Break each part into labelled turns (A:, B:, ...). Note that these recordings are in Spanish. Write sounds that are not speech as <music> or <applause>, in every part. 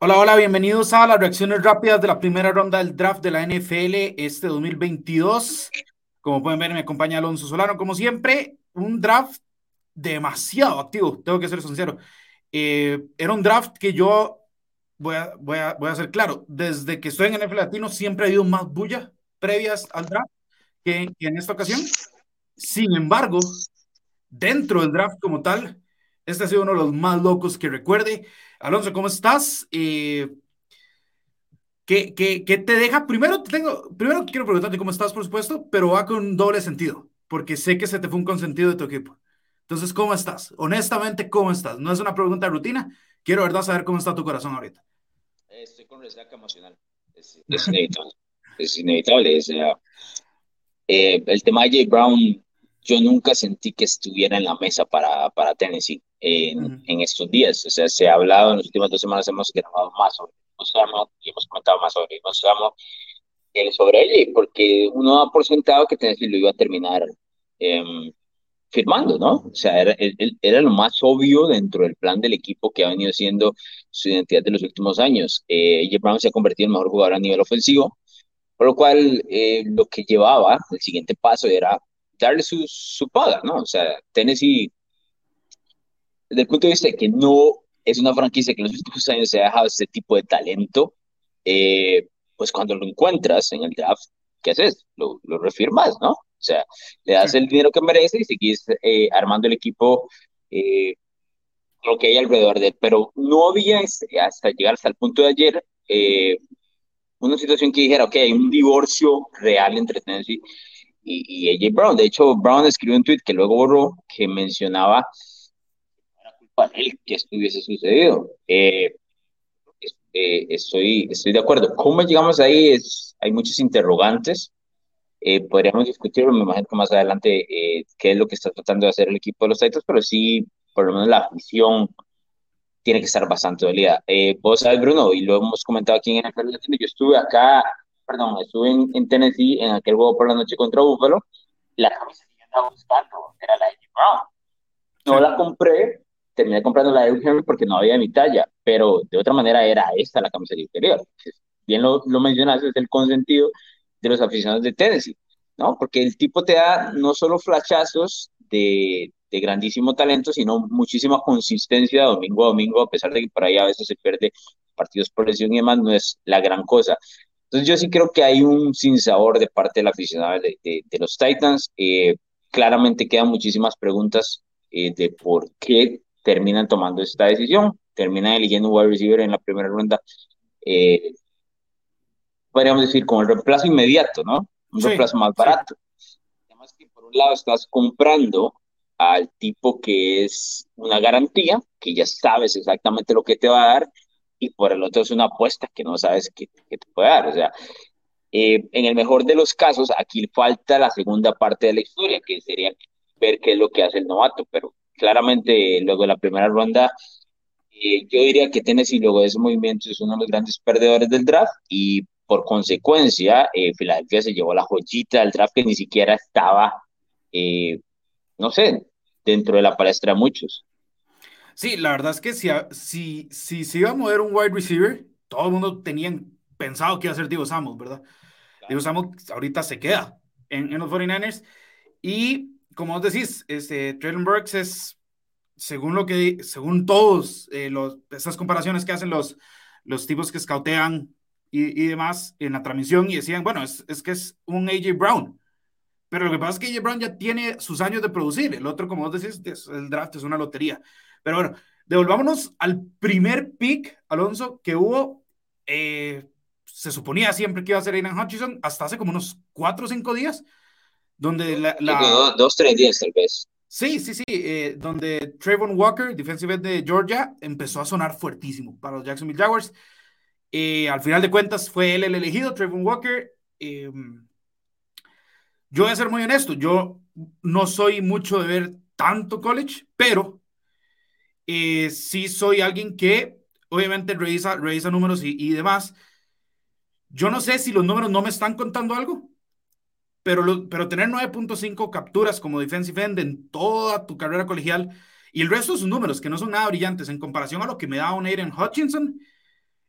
A: Hola, hola, bienvenidos a las reacciones rápidas de la primera ronda del draft de la NFL este 2022. Como pueden ver, me acompaña Alonso Solano, como siempre, un draft demasiado activo, tengo que ser sincero. Eh, era un draft que yo, voy a, voy, a, voy a ser claro, desde que estoy en NFL Latino siempre ha habido más bulla previas al draft que, que en esta ocasión. Sin embargo, dentro del draft como tal, este ha sido uno de los más locos que recuerde. Alonso, ¿cómo estás? Eh, ¿qué, te deja? Primero, tengo, primero quiero preguntarte cómo estás, por supuesto, pero va con doble sentido, porque sé que se te fue un consentido de tu equipo. Entonces, ¿cómo estás? Honestamente, ¿cómo estás? No es una pregunta de rutina. Quiero, ¿verdad?, saber cómo está tu corazón ahorita.
B: Estoy con resaca emocional. Es, inevitable. es inevitable. <laughs> Eh, el tema de Jay Brown, yo nunca sentí que estuviera en la mesa para, para Tennessee en, uh -huh. en, estos días. O sea, se ha hablado en las últimas dos semanas, hemos grabado más sobre Osama y hemos comentado más sobre Osama eh, sobre él, porque uno ha por sentado que Tennessee lo iba a terminar eh, firmando, ¿no? O sea, era, era, lo más obvio dentro del plan del equipo que ha venido siendo su identidad de los últimos años. Eh, J. Brown se ha convertido en el mejor jugador a nivel ofensivo, por lo cual eh, lo que llevaba, el siguiente paso era darle su, su paga, ¿no? O sea, Tennessee desde el punto de vista de que no es una franquicia que en los últimos años se ha dejado este tipo de talento, eh, pues cuando lo encuentras en el draft, ¿qué haces? Lo, lo refirmas, ¿no? O sea, le das sí. el dinero que merece y seguís eh, armando el equipo eh, lo que hay alrededor de él. Pero no había, este, hasta llegar hasta el punto de ayer, eh, una situación que dijera, ok, hay un divorcio real entre Tennessee y, y AJ Brown. De hecho, Brown escribió un tweet que luego borró, que mencionaba para él que esto hubiese sucedido. Eh, eh, estoy, estoy de acuerdo. ¿Cómo llegamos ahí? Es, hay muchos interrogantes. Eh, podríamos discutirlo, me imagino que más adelante, eh, qué es lo que está tratando de hacer el equipo de los Titans, pero sí, por lo menos la afición tiene que estar bastante dolida. Eh, vos sabes, Bruno, y lo hemos comentado aquí en el yo estuve acá, perdón, estuve en, en, Tennessee en aquel juego por la noche contra Buffalo, la camisa que yo estaba buscando era la de Brown. No sí. la compré terminé comprando la de Henry porque no había mi talla, pero de otra manera era esta la camiseta interior. Bien lo, lo mencionaste, es el consentido de los aficionados de Tennessee, ¿no? Porque el tipo te da no solo flashazos de, de grandísimo talento, sino muchísima consistencia domingo a domingo, a pesar de que por ahí a veces se pierde partidos por lesión y demás, no es la gran cosa. Entonces yo sí creo que hay un sinsabor de parte del aficionado de, de, de los Titans. Eh, claramente quedan muchísimas preguntas eh, de por qué terminan tomando esta decisión, terminan eligiendo un wide receiver en la primera ronda, eh, podríamos decir, como el reemplazo inmediato, ¿no? Un sí, reemplazo más barato. Sí. Además que por un lado estás comprando al tipo que es una garantía, que ya sabes exactamente lo que te va a dar, y por el otro es una apuesta que no sabes qué, te puede dar. O sea, eh, en el mejor de los casos, aquí falta la segunda parte de la historia, que sería ver qué es lo que hace el novato, pero claramente luego de la primera ronda, eh, yo diría que Tennessee luego de ese movimiento es uno de los grandes perdedores del draft y por consecuencia eh, Filadelfia se llevó la joyita del draft que ni siquiera estaba, eh, no sé, dentro de la palestra de muchos.
A: Sí, la verdad es que si, si, si se iba a mover un wide receiver, todo el mundo tenía pensado que iba a ser Diego Samos, ¿verdad? Claro. Diego Samos ahorita se queda en, en los 49ers y como vos decís, este, Traylon Burks es, según lo que, según todos, eh, los, esas comparaciones que hacen los, los tipos que scoutean y, y demás en la transmisión y decían, bueno, es, es, que es un AJ Brown. Pero lo que pasa es que AJ Brown ya tiene sus años de producir. El otro, como vos decís, es, el draft es una lotería. Pero bueno, devolvámonos al primer pick, Alonso, que hubo. Eh, se suponía siempre que iba a ser Aidan Hutchinson hasta hace como unos cuatro o cinco días donde la... la...
B: Dos, dos, tres días tal vez.
A: Sí, sí, sí, eh, donde Trayvon Walker, defensive end de Georgia, empezó a sonar fuertísimo para los Jacksonville Jaguars. Eh, al final de cuentas fue él el elegido, Trayvon Walker. Eh, yo voy a ser muy honesto, yo no soy mucho de ver tanto college, pero eh, sí soy alguien que obviamente revisa, revisa números y, y demás. Yo no sé si los números no me están contando algo, pero, lo, pero tener 9.5 capturas como defensive end en toda tu carrera colegial y el resto de sus números, que no son nada brillantes en comparación a lo que me da un Aiden Hutchinson,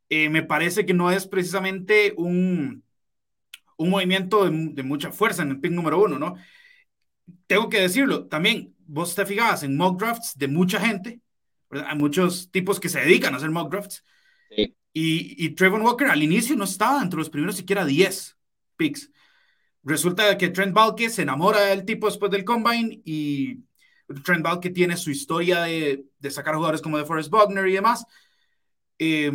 A: eh, me parece que no es precisamente un, un movimiento de, mucha fuerza en el pick número uno, ¿no? Tengo que decirlo, también vos te fijabas en mock drafts de mucha gente, hay muchos tipos que se dedican a hacer mock drafts, y, y Trevor Walker al inicio no estaba entre los primeros siquiera 10 picks. Resulta que Trent Balke se enamora del tipo después del combine y Trent Balke tiene su historia de, de sacar jugadores como de Forrest Buckner y demás. Eh,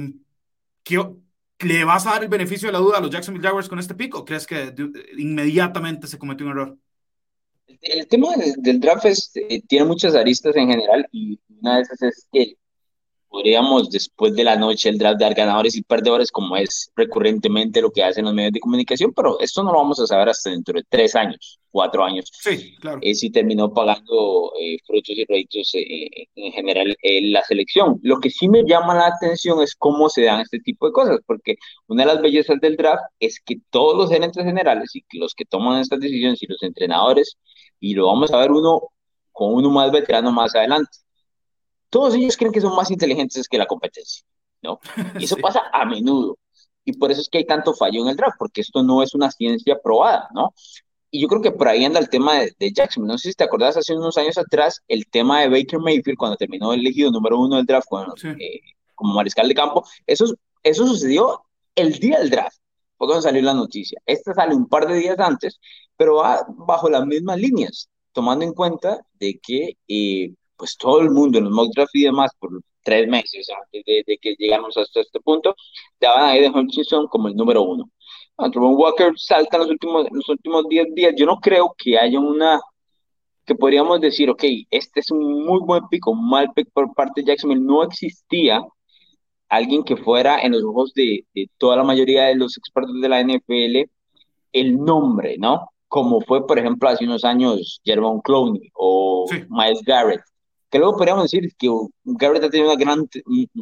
A: ¿Le vas a dar el beneficio de la duda a los Jacksonville Jaguars con este pick o crees que inmediatamente se cometió un error?
B: El, tema del, draft eh, tiene muchas aristas en general y una de esas es que podríamos después de la noche el draft dar ganadores y perdedores como es recurrentemente lo que hacen los medios de comunicación, pero esto no lo vamos a saber hasta dentro de tres años, cuatro años.
A: Sí, claro.
B: Eh, si terminó pagando eh, frutos y réditos eh, en general la selección. Lo que sí me llama la atención es cómo se dan este tipo de cosas, porque una de las bellezas del draft es que todos los gerentes generales y los que toman estas decisiones y los entrenadores, y lo vamos a ver uno con uno más veterano más adelante todos ellos creen que son más inteligentes que la competencia, ¿no? <laughs> Y eso pasa a menudo. Y por eso es que hay tanto fallo en el draft, porque esto no es una ciencia probada, ¿no? Y yo creo que por ahí anda el tema de, Jackson. No sé si te acordás hace unos años atrás, el tema de Baker Mayfield cuando terminó elegido número uno del draft eh, como mariscal de campo. Eso, eso sucedió el día del draft, fue cuando salió la noticia. Esta sale un par de días antes, pero va bajo las mismas líneas, tomando en cuenta de que eh, pues todo el mundo en los mock draft y demás, por tres meses antes de, que llegamos hasta este punto, daban a Aiden Hutchinson como el número uno. Antoine Walker salta en los últimos, los últimos 10 días. Yo no creo que haya una que podríamos decir, ok, este es un muy buen pick, un mal pick por parte de Jacksonville. No existía alguien que fuera en los ojos de, de toda la mayoría de los expertos de la NFL el nombre, ¿no? Como fue, por ejemplo, hace unos años Jerome Clowney o Miles Garrett que luego podríamos decir que Garrett ha tenido una gran,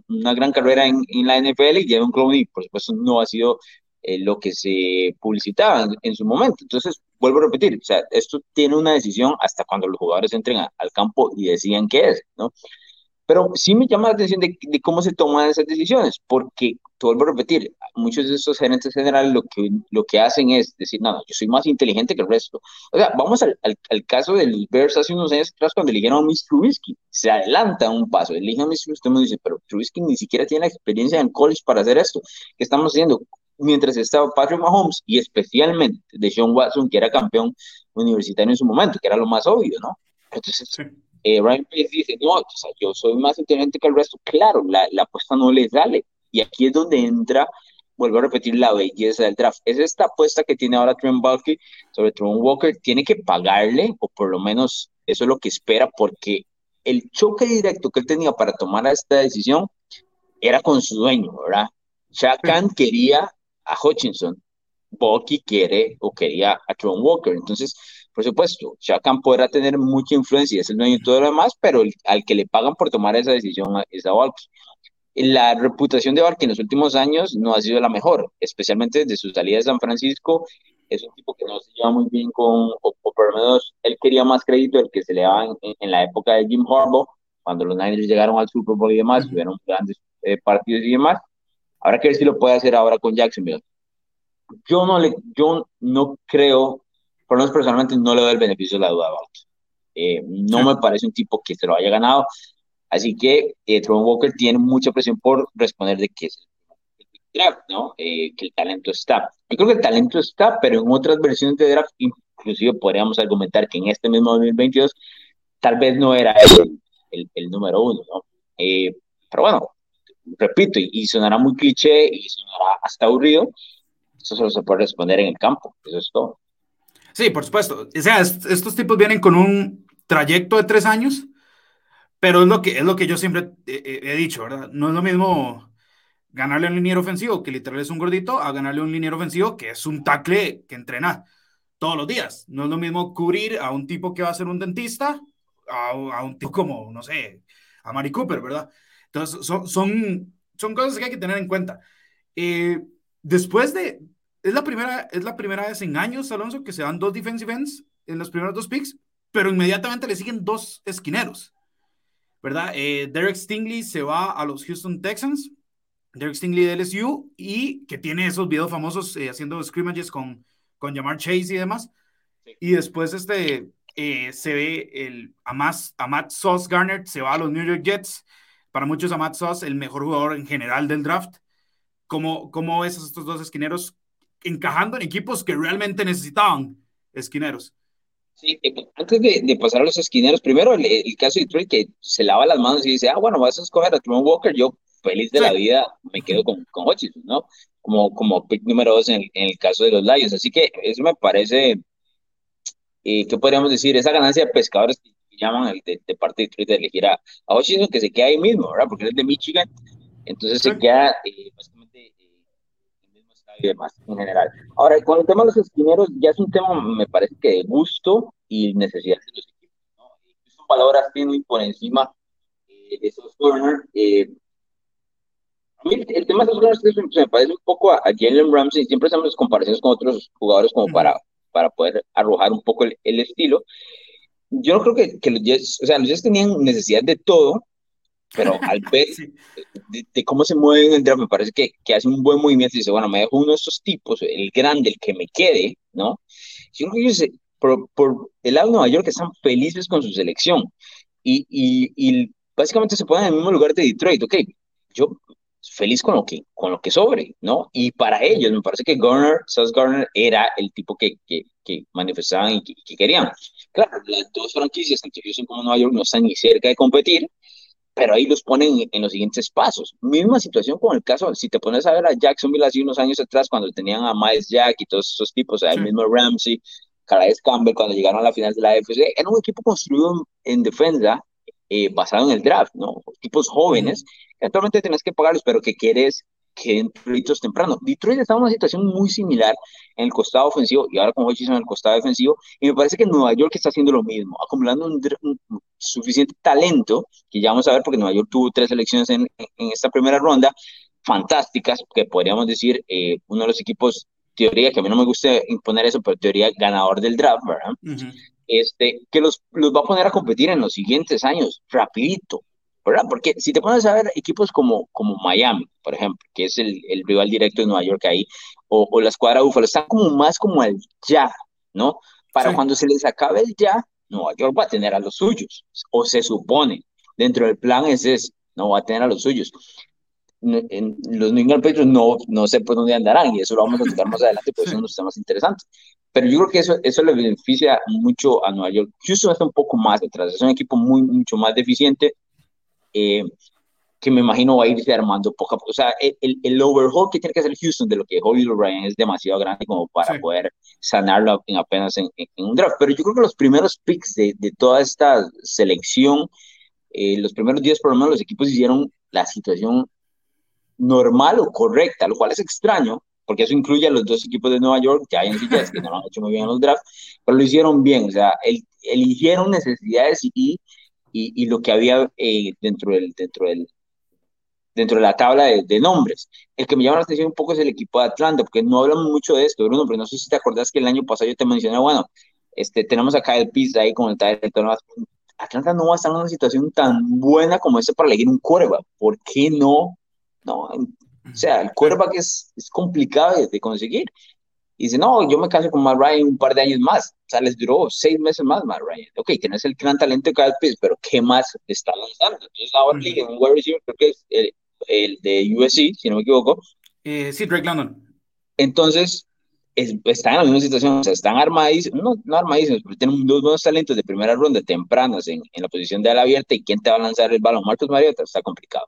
B: una gran carrera en, la NFL y Javon Clowney, por supuesto, no ha sido eh, lo que se publicitaba en, su momento. Entonces, vuelvo a repetir, o sea, esto tiene una decisión hasta cuando los jugadores entren al campo y decían qué es, ¿no? Pero sí me llama la atención de, cómo se toman esas decisiones, porque, te vuelvo a repetir, muchos de estos gerentes generales lo que, lo que hacen es decir, no, yo soy más inteligente que el resto. O sea, vamos al, al, caso del Bears hace unos años atrás cuando eligieron a Mr. Trubisky. Se adelanta un paso, eligen a Mr. Trubisky, me dice, pero Trubisky ni siquiera tiene la experiencia en college para hacer esto. ¿Qué estamos haciendo? Mientras estaba Patrick Mahomes y especialmente de Sean Watson, que era campeón universitario en su momento, que era lo más obvio, ¿no? Entonces, eh, Ryan Pace dice, no, o sea, yo soy más inteligente que el resto. Claro, la, la apuesta no le sale. Y aquí es donde entra, vuelvo a repetir, la belleza del draft. Es esta apuesta que tiene ahora Trent Balky sobre Trent Walker. Tiene que pagarle, o por lo menos eso es lo que espera, porque el choque directo que él tenía para tomar esta decisión era con su dueño, ¿verdad? Shakan quería a Hutchinson, Balky quiere o quería a Trent Walker. Entonces, por supuesto, Shakan podrá tener mucha influencia, es el dueño y todo lo demás, pero al que le pagan por tomar esa decisión es a Valky. La reputación de Valky en los últimos años no ha sido la mejor, especialmente desde su salida de San Francisco. Es un tipo que no se lleva muy bien con, o, por lo menos él quería más crédito del que se le daba en, la época de Jim Harbaugh, cuando los Niners llegaron al Super Bowl y demás, tuvieron grandes eh, partidos y demás. Habrá que ver si lo puede hacer ahora con Jacksonville. Yo no, le, yo no creo por lo menos personalmente no le doy el beneficio de la duda a eh, no me parece un tipo que se lo haya ganado. Así que eh, Tron Walker tiene mucha presión por responder de que es el draft, ¿no? Eh, que el talento está. Yo creo que el talento está, pero en otras versiones de draft, inclusive podríamos argumentar que en este mismo 2022 tal vez no era el, el, número uno, ¿no? Eh, pero bueno, repito, y, y, sonará muy cliché y sonará hasta aburrido, eso solo se puede responder en el campo, eso es todo.
A: Sí, por supuesto. O sea, estos tipos vienen con un trayecto de tres años, pero es lo que, es lo que yo siempre he, dicho, ¿verdad? No es lo mismo ganarle a un liniero ofensivo, que literal es un gordito, a ganarle a un liniero ofensivo, que es un tackle que entrena todos los días. No es lo mismo cubrir a un tipo que va a ser un dentista, a, un tipo como, no sé, a Mari Cooper, ¿verdad? Entonces, son, son, son cosas que hay que tener en cuenta. Eh, después de, es la primera, es la primera vez en años, Alonso, que se dan dos defensive ends en los primeros dos picks, pero inmediatamente le siguen dos esquineros, ¿verdad? Eh, Derek Stingley se va a los Houston Texans Derek Stingley de LSU, y que tiene esos videos famosos eh, haciendo scrimmages con, con Jamar Chase y demás. Y después este, eh, se ve el Amat Sauce Garner, se va a los New York Jets. Para muchos, Amat Sauce, el mejor jugador en general del draft. ¿Cómo, cómo ves a estos dos esquineros encajando en equipos que realmente necesitaban esquineros?
B: Sí, pues, antes de, pasar a los esquineros, primero el, caso de Detroit que se lava las manos y dice, ah, bueno, vas a escoger a Trevor Walker, yo feliz de la vida me quedo con, con Hutchinson, ¿no? Como, como pick número dos en el, caso de los Lions. Así que eso me parece, eh, ¿qué podríamos decir? Esa ganancia de pescadores que llaman de, parte de Detroit de elegir a, a Hutchinson, que se queda ahí mismo, ¿verdad? Porque es de Michigan, entonces se queda eh, el estadio y demás en general. Ahora, con el tema de los esquineros, ya es un tema, me parece que de gusto y necesidad de los equipos, ¿no? Son palabras tienen por encima eh, de esos corners. Eh, el tema de los se me parece un poco a, Jalen Ramsey, siempre hacemos comparaciones con otros jugadores como para, para poder arrojar un poco el, estilo. Yo no creo que, que, los Jets, o sea, los Jets tenían necesidad de todo, pero <laughs> al ver de, cómo se mueven en el draft, me parece que, que, hace un buen movimiento y dice, bueno, me dejo uno de estos tipos, el grande, el que me quede, ¿no? Yo creo que ellos, por, por el lado de Nueva York, están felices con su selección y, y, y básicamente se ponen en el mismo lugar de Detroit, ok, yo feliz con lo que, con lo que sobre, ¿no? Y para ellos, me parece que Garner, Sauce Garner era el tipo que, que, que manifestaban y que, querían. Claro, las dos franquicias, tanto Houston como Nueva York, no están ni cerca de competir, pero ahí los ponen en los siguientes pasos. Misma situación con el caso, si te pones a ver a Jacksonville hace unos años atrás, cuando tenían a Miles Jack y todos esos tipos, el mismo Ramsey, Calais Campbell, cuando llegaron a la final de la AFC, era un equipo construido en defensa eh, basado en el draft, ¿no? Equipos jóvenes, que actualmente tenés que pagarlos, pero que quieres que den proyectos temprano. Detroit está en una situación muy similar en el costado ofensivo y ahora con Hutchinson en el costado defensivo, y me parece que Nueva York está haciendo lo mismo, acumulando un, suficiente talento, que ya vamos a ver porque Nueva York tuvo tres elecciones en, en esta primera ronda, fantásticas, que podríamos decir eh, uno de los equipos, teoría, que a mí no me gusta imponer eso, pero teoría ganador del draft, ¿verdad? este, que los, los va a poner a competir en los siguientes años, rapidito, ¿verdad? Porque si te pones a ver equipos como, como Miami, por ejemplo, que es el, el rival directo de Nueva York ahí, o, o la escuadra Búfalo, están como más como el ya, ¿no? Para cuando se les acabe el ya, Nueva York va a tener a los suyos, o se supone, dentro del plan es ese, no va a tener a los suyos. En, los New England Patriots no, no sé por dónde andarán, y eso lo vamos a tocar más adelante, porque son unos temas interesantes. Pero yo creo que eso, eso le beneficia mucho a Nueva York. Houston está un poco más detrás, es un equipo muy, mucho más deficiente, eh, que me imagino va a irse armando poco a poco. O sea, el, el overhaul que tiene que hacer Houston de lo que Holly Ryan es demasiado grande como para poder sanarlo en apenas en, un draft. Pero yo creo que los primeros picks de, de toda esta selección, eh, los primeros días por lo menos los equipos hicieron la situación normal o correcta, lo cual es extraño, porque eso incluye a los dos equipos de Nueva York, Giants y Jets, que no lo han hecho muy bien en los drafts, pero lo hicieron bien, o sea, el, eligieron necesidades y, y, y, lo que había eh, dentro, del, dentro, del, dentro de la tabla de, nombres. El que me llama la atención un poco es el equipo de Atlanta, porque no hablamos mucho de esto, Bruno, pero no sé si te acordás que el año pasado yo te mencioné, bueno, este, tenemos acá el PIS ahí con el talento. Atlanta no va a estar en una situación tan buena como esta para elegir un cuerva. ¿Por qué no? No, o sea, el quarterback es, es complicado de, conseguir. Y dice, no, yo me caso con Matt Ryan un par de años más. O sea, les duró seis meses más Matt Ryan. Ok, tienes el gran talento de Kyle Pitts, pero ¿qué más está lanzando? Entonces ahora uh un wide receiver, creo que es el, el, de USC, si no me equivoco.
A: Eh, sí, Drake London.
B: Entonces, es, están en la misma situación, o sea, están armadísimos, no, no armadísimos, pero tienen dos buenos talentos de primera ronda tempranos en, en la posición de ala abierta y quién te va a lanzar el balón. Marcos Mariota está complicado.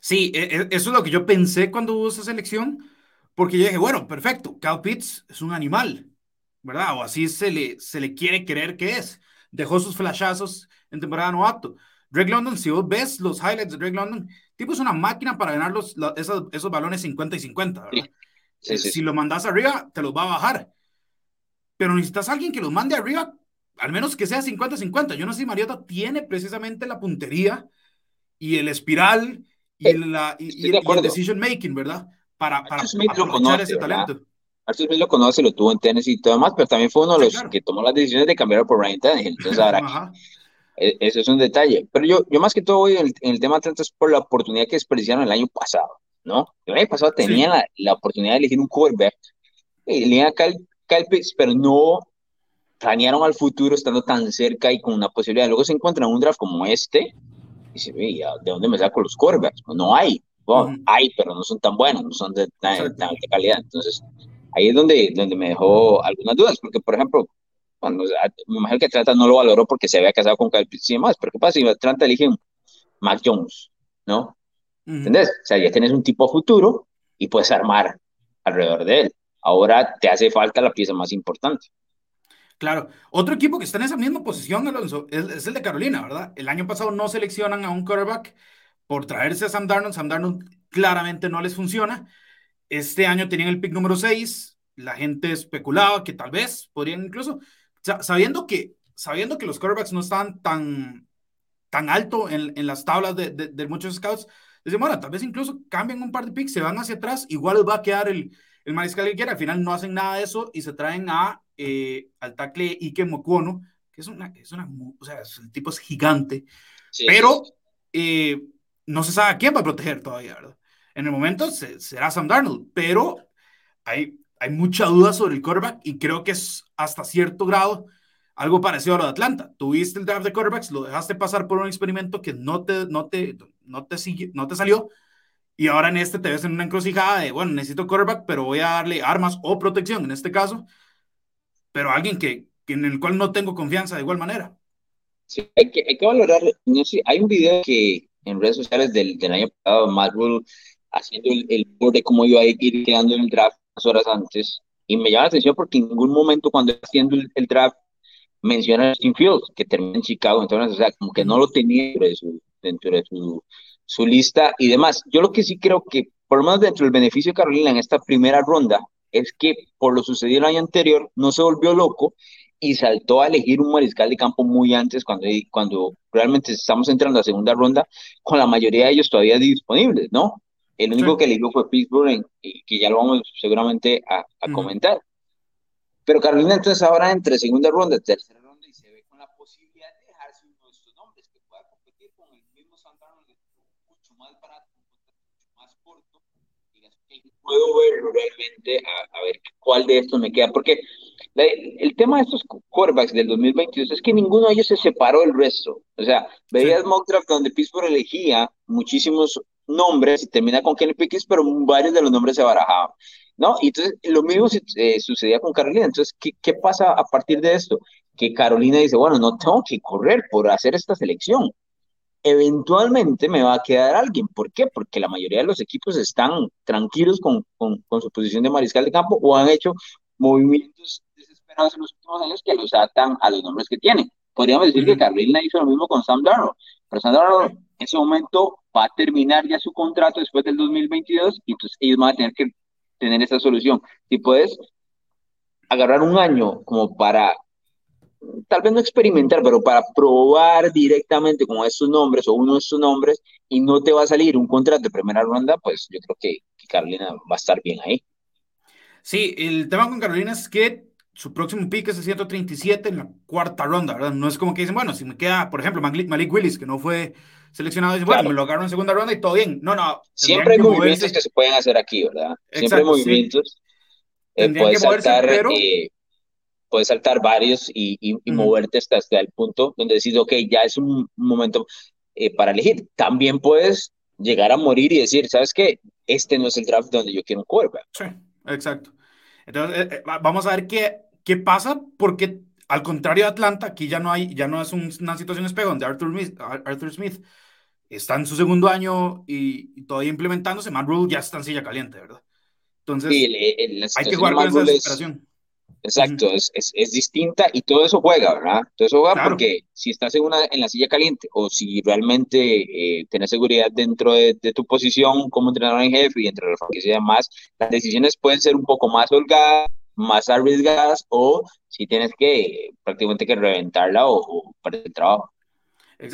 A: Sí, e, e, eso es lo que yo pensé cuando hubo esa selección, porque yo dije, bueno, perfecto, Cal Pitts es un animal, ¿verdad? O así se le, se le quiere creer que es. Dejó sus flashazos en temporada novato. Drake London, si vos ves los highlights de Drake London, tipo es una máquina para ganar los, esos, esos, balones 50 y 50, ¿verdad? Eh, si lo mandas arriba, te los va a bajar. Pero necesitas a alguien que los mande arriba, al menos que sea 50-50. Yo no sé si Mariota tiene precisamente la puntería y el espiral y, eh, la, y, el decision making, ¿verdad? Para, para aprovechar ese talento.
B: Arthur Smith lo conoce, lo tuvo en Tennessee y todo demás, pero también fue uno de los que tomó las decisiones de cambiar por Ryan Tannehill. Entonces, ahora, <laughs> eso es un detalle. Pero yo, yo más que todo voy en el, tema de es por la oportunidad que desperdiciaron el año pasado. ¿no? El año pasado tenían la, la, oportunidad de elegir un quarterback, elegían a Kyle, Kyle Pitts, pero no planearon al futuro estando tan cerca y con una posibilidad. Luego se encuentran un draft como este y se ve, ¿de dónde me saco los quarterbacks? No hay. Bueno, hay, pero no son tan buenos, no son de tan, alta calidad. Entonces, ahí es donde, donde me dejó algunas dudas, porque, por ejemplo, cuando me imagino que Atlanta no lo valoró porque se había casado con Kyle Pitts y demás, pero ¿qué pasa si Atlanta elige Mac Jones, ¿no? ¿Entendés? O sea, ya tienes un tipo futuro y puedes armar alrededor de él. Ahora te hace falta la pieza más importante.
A: Claro. Otro equipo que está en esa misma posición, Alonso, es, el de Carolina, ¿verdad? El año pasado no seleccionan a un quarterback por traerse a Sam Darnold. Sam Darnold claramente no les funciona. Este año tenían el pick número 6. La gente especulaba que tal vez podrían incluso, sabiendo que, sabiendo que los quarterbacks no estaban tan, tan alto en, en las tablas de, de, muchos scouts, dicen, bueno, tal vez incluso cambien un par de picks, se van hacia atrás, igual va a quedar el, el mariscal que quiera. Al final no hacen nada de eso y se traen a, eh, al tackle Ike Mokuono, que es una, es una, o sea, el tipo es gigante, pero eh, no se sabe a quién va a proteger todavía, ¿verdad? En el momento será Sam Darnold, pero hay, hay mucha duda sobre el quarterback y creo que es hasta cierto grado algo parecido a lo de Atlanta. Tuviste el draft de quarterbacks, lo dejaste pasar por un experimento que no te, no te, no te, sigue, no te salió y ahora en este te ves en una encrucijada de, bueno, necesito quarterback, pero voy a darle armas o protección en este caso, pero alguien que, en el cual no tengo confianza de igual manera.
B: Sí, hay que, hay que valorar, no sé, hay un video que en redes sociales del, del año pasado, Rule haciendo el, el de cómo iba a ir quedando en el draft unas horas antes, y me llama la atención porque en ningún momento cuando haciendo el, draft menciona a Justin Fields, que termina en Chicago, entonces, o sea, como que no lo tenía dentro de su, dentro de su, su lista y demás. Yo lo que sí creo que, por lo menos dentro del beneficio de Carolina en esta primera ronda, es que por lo sucedido el año anterior no se volvió loco y saltó a elegir un mariscal de campo muy antes cuando, cuando realmente estamos entrando a segunda ronda con la mayoría de ellos todavía disponibles, ¿no? El único que eligió fue Pittsburgh y que ya lo vamos seguramente a, comentar. Pero Carolina entonces ahora entre segunda ronda y tercera ronda y se ve con la posibilidad de dejarse uno de estos nombres que pueda competir con el mismo Santana mucho más barato, mucho más corto puedo ver realmente a, ver cuál de estos me queda, porque el tema de estos quarterbacks del 2022 es que ninguno de ellos se separó del resto. O sea, veías mock draft donde Pittsburgh elegía muchísimos nombres y termina con Kenny Pickett, pero varios de los nombres se barajaban. ¿No? Y entonces lo mismo eh, sucedía con Carolina. Entonces, ¿qué, ¿qué pasa a partir de esto? Que Carolina dice, bueno, no tengo que correr por hacer esta selección eventualmente me va a quedar alguien. ¿Por qué? Porque la mayoría de los equipos están tranquilos con, con, su posición de mariscal de campo o han hecho movimientos en los últimos años que los atan a los nombres que tienen. Podríamos decir que Carolina hizo lo mismo con Sam Darnold, pero Sam Darnold en ese momento va a terminar ya su contrato después del 2022 y entonces ellos van a tener que tener esa solución. Si puedes agarrar un año como para tal vez no experimentar, pero para probar directamente con estos nombres o uno de estos nombres y no te va a salir un contrato de primera ronda, pues yo creo que, Carolina va a estar bien ahí.
A: Sí, el tema con Carolina es que su próximo pick es el 137 en la cuarta ronda, ¿verdad? No es como que dicen, bueno, si me queda, por ejemplo, Malik, Willis, que no fue seleccionado, dicen, bueno, me lo agarro en segunda ronda y todo bien. No, no.
B: Siempre hay movimientos que se pueden hacer aquí, ¿verdad? Siempre hay movimientos. Eh, puede saltar, pero... Eh, puedes saltar varios y, y, moverte hasta, hasta, el punto donde decís, ok, ya es un momento eh, para elegir. También puedes llegar a morir y decir, ¿sabes qué? Este no es el draft donde yo quiero un quarterback.
A: Sí, exacto. Entonces, eh, eh, vamos a ver qué, qué pasa, porque al contrario de Atlanta, aquí ya no hay, ya no es una situación espejo donde Arthur Smith, Arthur Smith está en su segundo año y, todavía implementándose, Matt Rule ya está en silla caliente, ¿verdad? Entonces, hay que jugar con esa desesperación.
B: Exacto, es, es, distinta y todo eso juega, ¿verdad? Todo eso juega porque si estás en, una, en la silla caliente o si realmente eh, tienes seguridad dentro de, tu posición como entrenador en jefe y entre la franquicia y demás, las decisiones pueden ser un poco más holgadas, más arriesgadas o si tienes que prácticamente que reventarla o, perder el trabajo.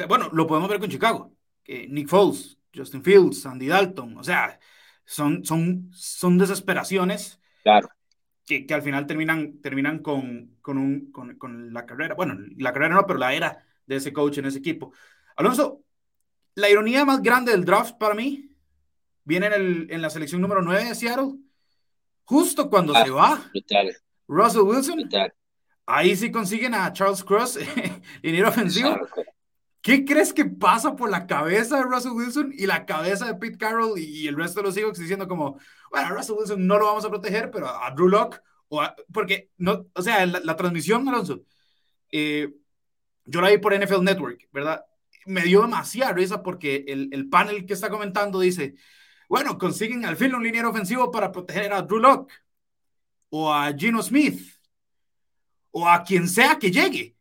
A: Bueno, lo podemos ver con Chicago. Nick Foles, Justin Fields, Andy Dalton, o sea, son, son, son desesperaciones.
B: Claro
A: que, al final terminan, terminan con, con, un, con, con, la carrera, bueno, la carrera no, pero la era de ese coach en ese equipo. Alonso, la ironía más grande del draft para mí viene en, el, en la selección número 9 de Seattle, justo cuando ah, se va Russell Wilson, ahí sí consiguen a Charles Cross, <laughs> dinero ofensivo. ¿Qué crees que pasa por la cabeza de Russell Wilson y la cabeza de Pete Carroll y, el resto de los Seahawks diciendo como, bueno, a Russell Wilson no lo vamos a proteger, pero a Drew Locke, o porque, no, o sea, la, transmisión, Alonso, eh, yo la vi por NFL Network, ¿verdad? Me dio demasiada risa porque el, el panel que está comentando dice, bueno, consiguen al fin un liniero ofensivo para proteger a Drew Locke o a Gino Smith o a quien sea que llegue.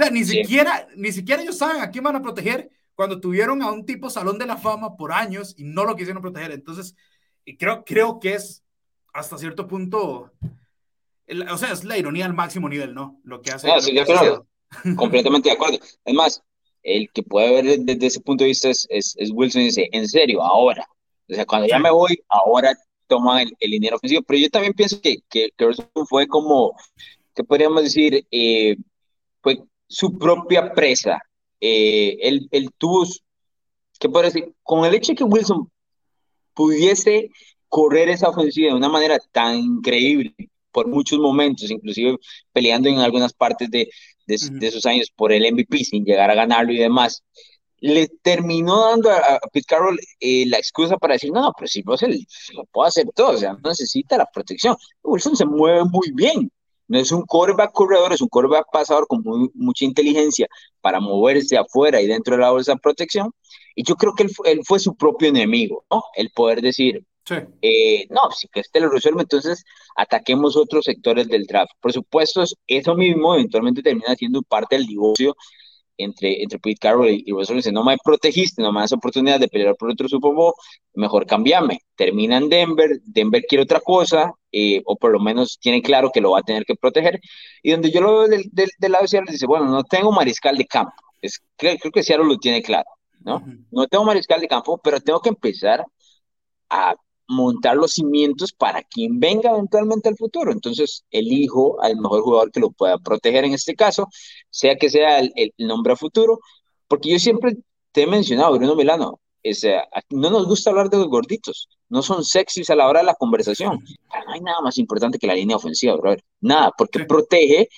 A: Sea, ni siquiera, ni siquiera ellos saben a quién van a proteger cuando tuvieron a un tipo salón de la fama por años y no lo quisieron proteger. Entonces, creo, creo que es hasta cierto punto, o sea, es la ironía al máximo nivel, ¿no? Lo que hace.
B: Sí, <laughs> completamente de acuerdo. Es más, el que puede ver desde ese punto de vista es, es, Wilson y dice, en serio, ahora. O sea, cuando ya me voy, ahora toma el, el dinero ofensivo. Pero yo también pienso que, que, fue como, ¿qué podríamos decir? Eh, fue su propia presa. Eh, él, él, tuvo, ¿qué puedo decir? Con el hecho de que Wilson pudiese correr esa ofensiva de una manera tan increíble por muchos momentos, inclusive peleando en algunas partes de, de, esos años por el MVP sin llegar a ganarlo y demás, le terminó dando a, Pete Carroll eh, la excusa para decir, no, pero si vos lo puede hacer todo, o sea, no necesita la protección. Wilson se mueve muy bien, no es un quarterback corredor, es un quarterback pasador con mucha inteligencia para moverse afuera y dentro de la bolsa de protección. Y yo creo que él, fue su propio enemigo, ¿no? El poder decir, eh, no, si que este lo resuelve, entonces ataquemos otros sectores del draft. Por supuesto, eso mismo eventualmente termina siendo parte del divorcio entre, entre Pete Carroll y, Russell dice, no me protegiste, no me das oportunidad de pelear por otro Super Bowl, mejor cambiame. Termina en Denver, Denver quiere otra cosa, eh, o por lo menos tiene claro que lo va a tener que proteger. Y donde yo lo veo del, del, lado de Seattle, dice, bueno, no tengo mariscal de campo. Es, creo, creo que Seattle lo tiene claro, ¿no? No tengo mariscal de campo, pero tengo que empezar a montar los cimientos para quien venga eventualmente al futuro. Entonces, elijo al mejor jugador que lo pueda proteger en este caso, sea que sea el, nombre a futuro, porque yo siempre te he mencionado, Bruno Milano, es, no nos gusta hablar de los gorditos, no son sexys a la hora de la conversación. no hay nada más importante que la línea ofensiva, brother. Nada, porque protege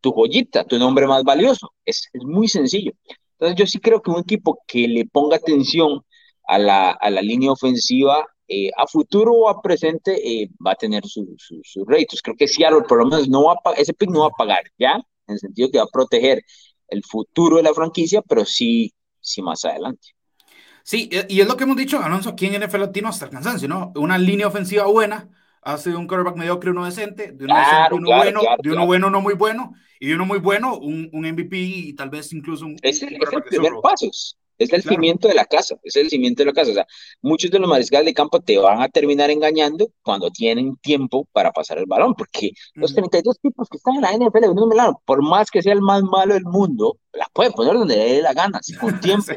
B: tu joyita, tu nombre más valioso. Es, es, muy sencillo. Entonces, yo sí creo que un equipo que le ponga atención a la, a la línea ofensiva eh, a futuro o a presente eh, va a tener sus su, Creo que Seattle por lo menos no va a, ese pick no va a pagar, ¿ya? En el sentido que va a proteger el futuro de la franquicia, pero sí, sí más adelante.
A: Sí, y es lo que hemos dicho, Alonso, aquí en NFL Latino hasta el cansancio, ¿no? Una línea ofensiva buena, hace de un quarterback mediocre uno decente, de uno, uno bueno, de uno bueno no muy bueno, y de uno muy bueno, un, un MVP y tal vez incluso un...
B: Es el, primer paso, es el cimiento de la casa, es el cimiento de la casa. O sea, muchos de los mariscales de campo te van a terminar engañando cuando tienen tiempo para pasar el balón, porque los 32 tipos que están en la NFL, por más que sea el más malo del mundo, la pueden poner donde le dé la gana, con <laughs> tiempo.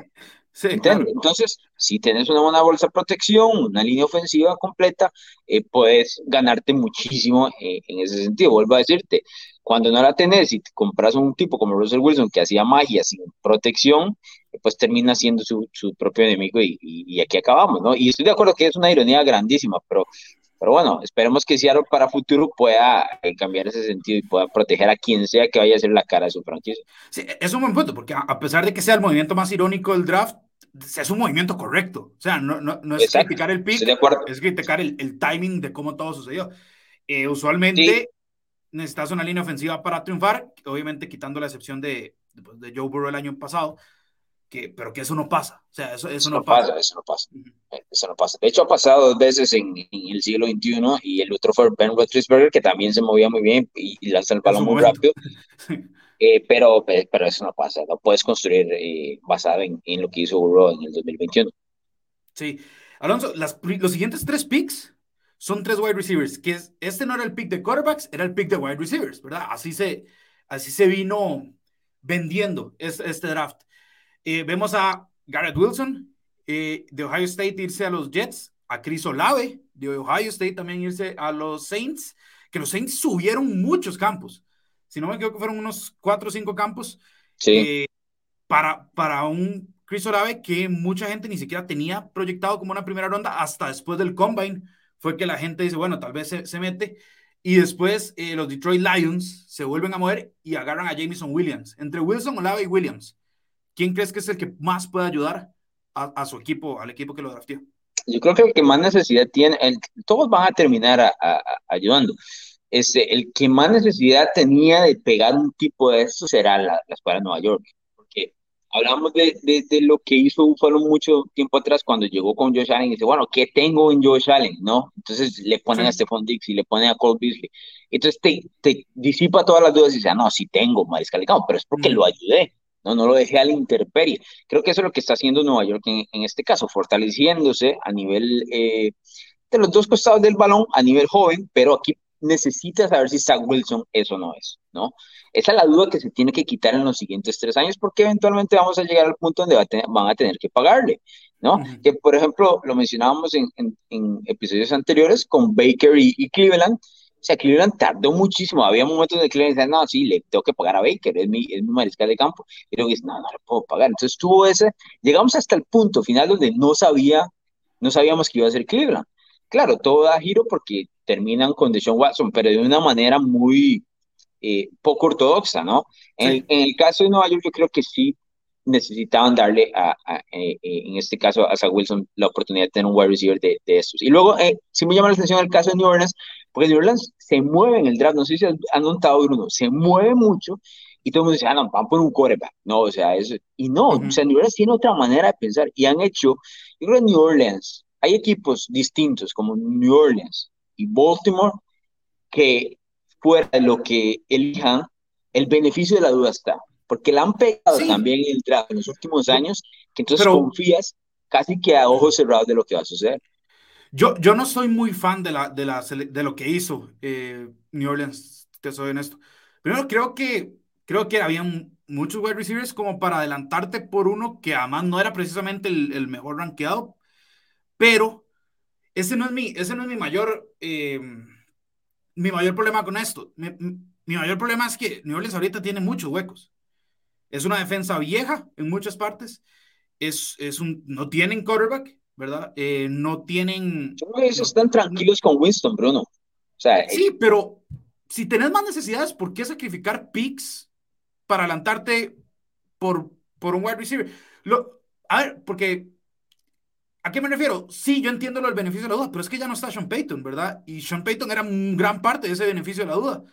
B: Entonces, si tienes una buena bolsa de protección, una línea ofensiva completa, eh, puedes ganarte muchísimo eh, en ese sentido. Vuelvo a decirte, cuando no la tenés y te compras un tipo como Russell Wilson que hacía magia sin protección, pues termina siendo su, propio enemigo y, aquí acabamos, ¿no? Y estoy de acuerdo que es una ironía grandísima, pero, pero bueno, esperemos que Seattle para futuro pueda eh, cambiar ese sentido y pueda proteger a quien sea que vaya a ser la cara de su franquicia.
A: Sí, es un buen punto, porque a pesar de que sea el movimiento más irónico del draft, es un movimiento correcto. O sea, no, no, no es criticar el pick, es criticar el, el, timing de cómo todo sucedió. Eh, usualmente necesitas una línea ofensiva para triunfar, obviamente quitando la excepción de, pues, de, Joe Burrow el año pasado, que, pero que eso no pasa. O sea, eso, eso, no, pasa.
B: Eso no pasa. Eso no pasa. De hecho, ha pasado dos veces en, en el siglo XXI y el otro fue Ben Roethlisberger, que también se movía muy bien y, y lanza el balón muy rápido. <laughs> Eh, pero, pero eso no pasa, no puedes construir eh, basado en, en, lo que hizo Burrow en el 2021.
A: Sí, Alonso, las, los siguientes tres picks son tres wide receivers, que es, este no era el pick de quarterbacks, era el pick de wide receivers, ¿verdad? Así se, así se vino vendiendo este, este draft. Eh, vemos a Garrett Wilson eh, de Ohio State irse a los Jets, a Chris Olave de Ohio State también irse a los Saints, que los Saints subieron muchos campos. Si no me equivoco, fueron unos cuatro o cinco campos
B: sí.
A: Eh, para, para un Chris Olave que mucha gente ni siquiera tenía proyectado como una primera ronda hasta después del combine. Fue que la gente dice, bueno, tal vez se, mete. Y después eh, los Detroit Lions se vuelven a mover y agarran a Jameson Williams. Entre Wilson, Olave y Williams, ¿quién crees que es el que más puede ayudar a, su equipo, al equipo que lo draftió?
B: Yo creo que el que más necesidad tiene, todos van a terminar ayudando. Este, el que más necesidad tenía de pegar un tipo de esto será la, la de Nueva York hablamos de, de, lo que hizo Buffalo mucho tiempo atrás cuando llegó con Josh Allen y dice, bueno, ¿qué tengo en Josh Allen? ¿No? Entonces le ponen a Stephon Dix y le ponen a Cole Beasley. Entonces te, te, disipa todas las dudas y dice, ah, no, sí tengo mariscal pero es porque lo ayudé. No, no lo dejé a la intemperie. Creo que eso es lo que está haciendo Nueva York en, en este caso, fortaleciéndose a nivel eh, de los dos costados del balón, a nivel joven, pero aquí necesita saber si Zach Wilson es o no es, ¿no? Esa es la duda que se tiene que quitar en los siguientes tres años porque eventualmente vamos a llegar al punto donde van a tener que pagarle, ¿no? Que, por ejemplo, lo mencionábamos en, en, episodios anteriores con Baker y, Cleveland, o sea, Cleveland tardó muchísimo. Había momentos de Cleveland decían, no, sí, le tengo que pagar a Baker, es mi, es mi mariscal de campo. Y luego dice, no, no le puedo pagar. Entonces tuvo ese, llegamos hasta el punto final donde no sabía, no sabíamos que iba a ser Cleveland. Claro, todo da giro porque terminan con Deshaun Watson, pero de una manera muy, eh, poco ortodoxa, ¿no? En, el caso de Nueva York, yo creo que sí necesitaban darle, a, eh, eh, en este caso, a Zach Wilson la oportunidad de tener un wide receiver de, de estos. Y luego, sí me llama la atención el caso de New Orleans, porque New Orleans se mueve en el draft, no sé si han notado, Bruno, se mueve mucho y todo el mundo dice, ah, no, van por un quarterback. No, o sea, eso, y no, o sea, New Orleans tiene otra manera de pensar y han hecho, yo creo que New Orleans, hay equipos distintos como New Orleans y Baltimore que fuera de lo que elijan, el beneficio de la duda está. Porque la han pegado también en el draft en los últimos años, que entonces confías casi que a ojos cerrados de lo que va a suceder.
A: Yo, yo no soy muy fan de, la, de, la, de lo que hizo eh, New Orleans, te soy honesto. Primero, creo que, creo que había muchos wide receivers como para adelantarte por uno que además no era precisamente el, el mejor rankeado, pero ese no es mi, ese no es mi mayor... Eh, mi mayor problema con esto, mi, mayor problema es que New Orleans ahorita tiene muchos huecos. Es una defensa vieja en muchas partes. Es, es un, no tienen quarterback, ¿verdad? Eh, no tienen.
B: están tranquilos con Winston, Bruno. O sea,
A: sí, pero si tenés más necesidades, ¿por qué sacrificar picks para adelantarte por, por un wide receiver? Lo, a ver, porque ¿A qué me refiero? Sí, yo entiendo lo del beneficio de la duda, pero es que ya no está Sean Payton, ¿verdad? Y Sean Payton era un gran parte de ese beneficio de la duda.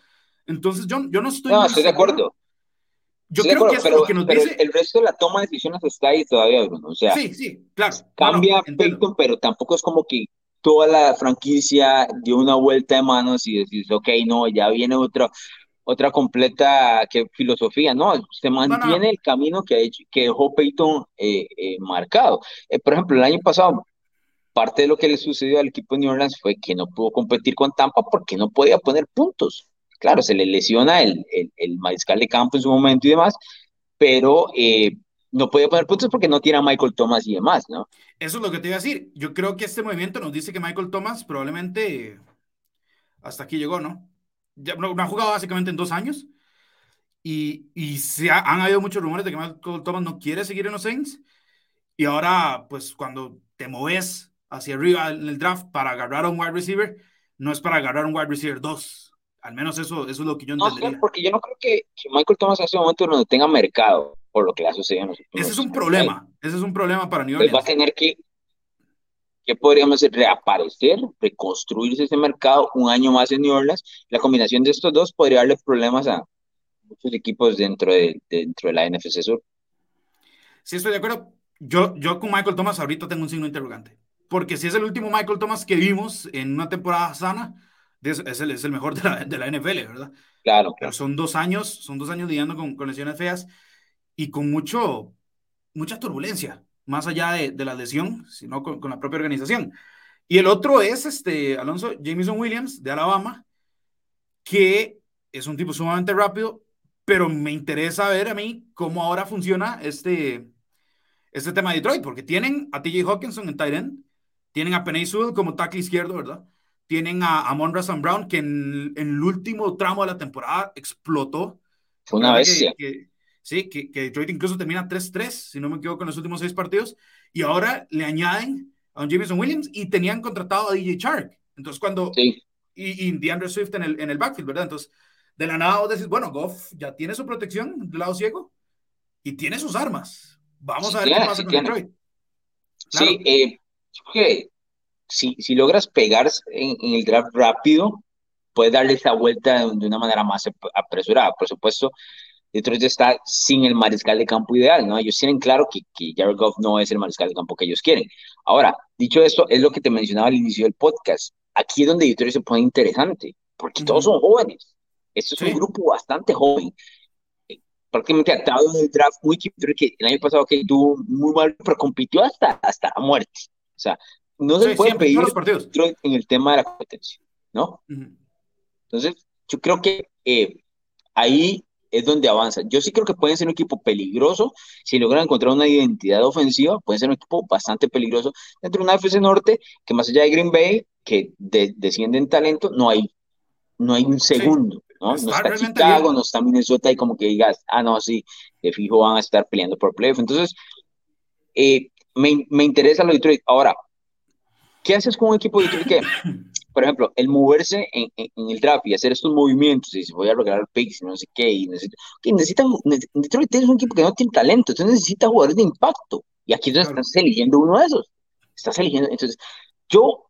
A: Entonces, yo, yo no estoy.
B: No, estoy de acuerdo. Yo creo que pero, lo que nos dice... el resto de la toma de decisiones está ahí todavía, Bruno. O sea,
A: sí, sí, claro.
B: Cambia Payton, pero tampoco es como que toda la franquicia dio una vuelta de manos y decís, ok, no, ya viene otro otra completa que filosofía, ¿no? Se mantiene el camino que, ha hecho, que dejó Peyton eh, eh, marcado. Eh, por ejemplo, el año pasado, parte de lo que le sucedió al equipo de New Orleans fue que no pudo competir con Tampa porque no podía poner puntos. Claro, se le lesiona el, el, mariscal de campo en su momento y demás, pero no podía poner puntos porque no tiene a Michael Thomas y demás, ¿no?
A: Eso es lo que te iba a decir. Yo creo que este movimiento nos dice que Michael Thomas probablemente hasta aquí llegó, ¿no? Ya no, ha jugado básicamente en dos años. Y, y se han habido muchos rumores de que Michael Thomas no quiere seguir en los Saints. Y ahora, pues cuando te mueves hacia arriba en el draft para agarrar a un wide receiver, no es para agarrar a un wide receiver 2. Al menos eso, eso es lo que yo entendería.
B: No, porque yo no creo que, Michael Thomas hace un momento no tenga mercado por lo que ha sucedido en los
A: Ese es un problema. Ese es un problema para New Orleans.
B: va a tener que ¿Qué podríamos hacer? Reaparecer, reconstruirse ese mercado un año más en New Orleans. La combinación de estos dos podría darle problemas a muchos equipos dentro de, dentro de la NFC Sur.
A: Sí, estoy de acuerdo. Yo, yo con Michael Thomas ahorita tengo un signo interrogante. Porque si es el último Michael Thomas que vimos en una temporada sana, es, el, es el mejor de la, de la NFL, ¿verdad?
B: Claro, claro.
A: son dos años, son dos años lidiando con, con lesiones feas y con mucho, mucha turbulencia más allá de, de la lesión, sino con, con, la propia organización. Y el otro es este Alonso Jameson Williams de Alabama, que es un tipo sumamente rápido, pero me interesa ver a mí cómo ahora funciona este, este tema de Detroit, porque tienen a TJ Hawkinson en tight end, tienen a Penny Sewell como tackle izquierdo, ¿verdad? Tienen a, a Monra Brown, que en, en, el último tramo de la temporada explotó.
B: Fue una bestia.
A: Que, Sí, que, que Detroit incluso termina 3-3, si no me equivoco, en los últimos seis partidos. Y ahora le añaden a un Jameson Williams y tenían contratado a DJ Chark. Entonces, cuando. Sí. Y, y DeAndre Swift en el, en el backfield, ¿verdad? Entonces, de la nada vos decís, bueno, Goff ya tiene su protección del lado ciego y tiene sus armas. Vamos a ver qué pasa con Detroit.
B: Sí, eh, que si, si logras pegar en, el draft rápido, puedes darle esa vuelta de, una manera más apresurada. Por supuesto, Detroit está sin el mariscal de campo ideal, ¿no? Ellos tienen claro que, que Jared Goff no es el mariscal de campo que ellos quieren. Ahora, dicho esto, es lo que te mencionaba al inicio del podcast. Aquí es donde Detroit se pone interesante, porque todos son jóvenes. Esto es un grupo bastante joven, eh, prácticamente atado en el draft muy que el año pasado que tuvo muy mal, pero compitió hasta, hasta la muerte. O sea, no se puede pedir en el tema de la competencia, ¿no? Entonces, yo creo que eh, ahí es donde avanza. Yo sí creo que pueden ser un equipo peligroso. Si logran encontrar una identidad ofensiva, pueden ser un equipo bastante peligroso dentro de una FC Norte que más allá de Green Bay, que desciende en talento, no hay, no hay un segundo. ¿no? Está Chicago, no está Minnesota y como que digas, ah, no, sí, de fijo van a estar peleando por playoff. Entonces, eh, me, me, interesa lo de Detroit. Ahora, ¿qué haces con un equipo de Detroit que, <laughs> por ejemplo, el moverse en, en, el draft y hacer estos movimientos, y se voy a regalar picks y no sé qué, y necesita, que necesita, Detroit es un equipo que no tiene talento, entonces necesita jugadores de impacto. Y aquí claro. estás eligiendo uno de esos. Estás eligiendo, entonces, yo,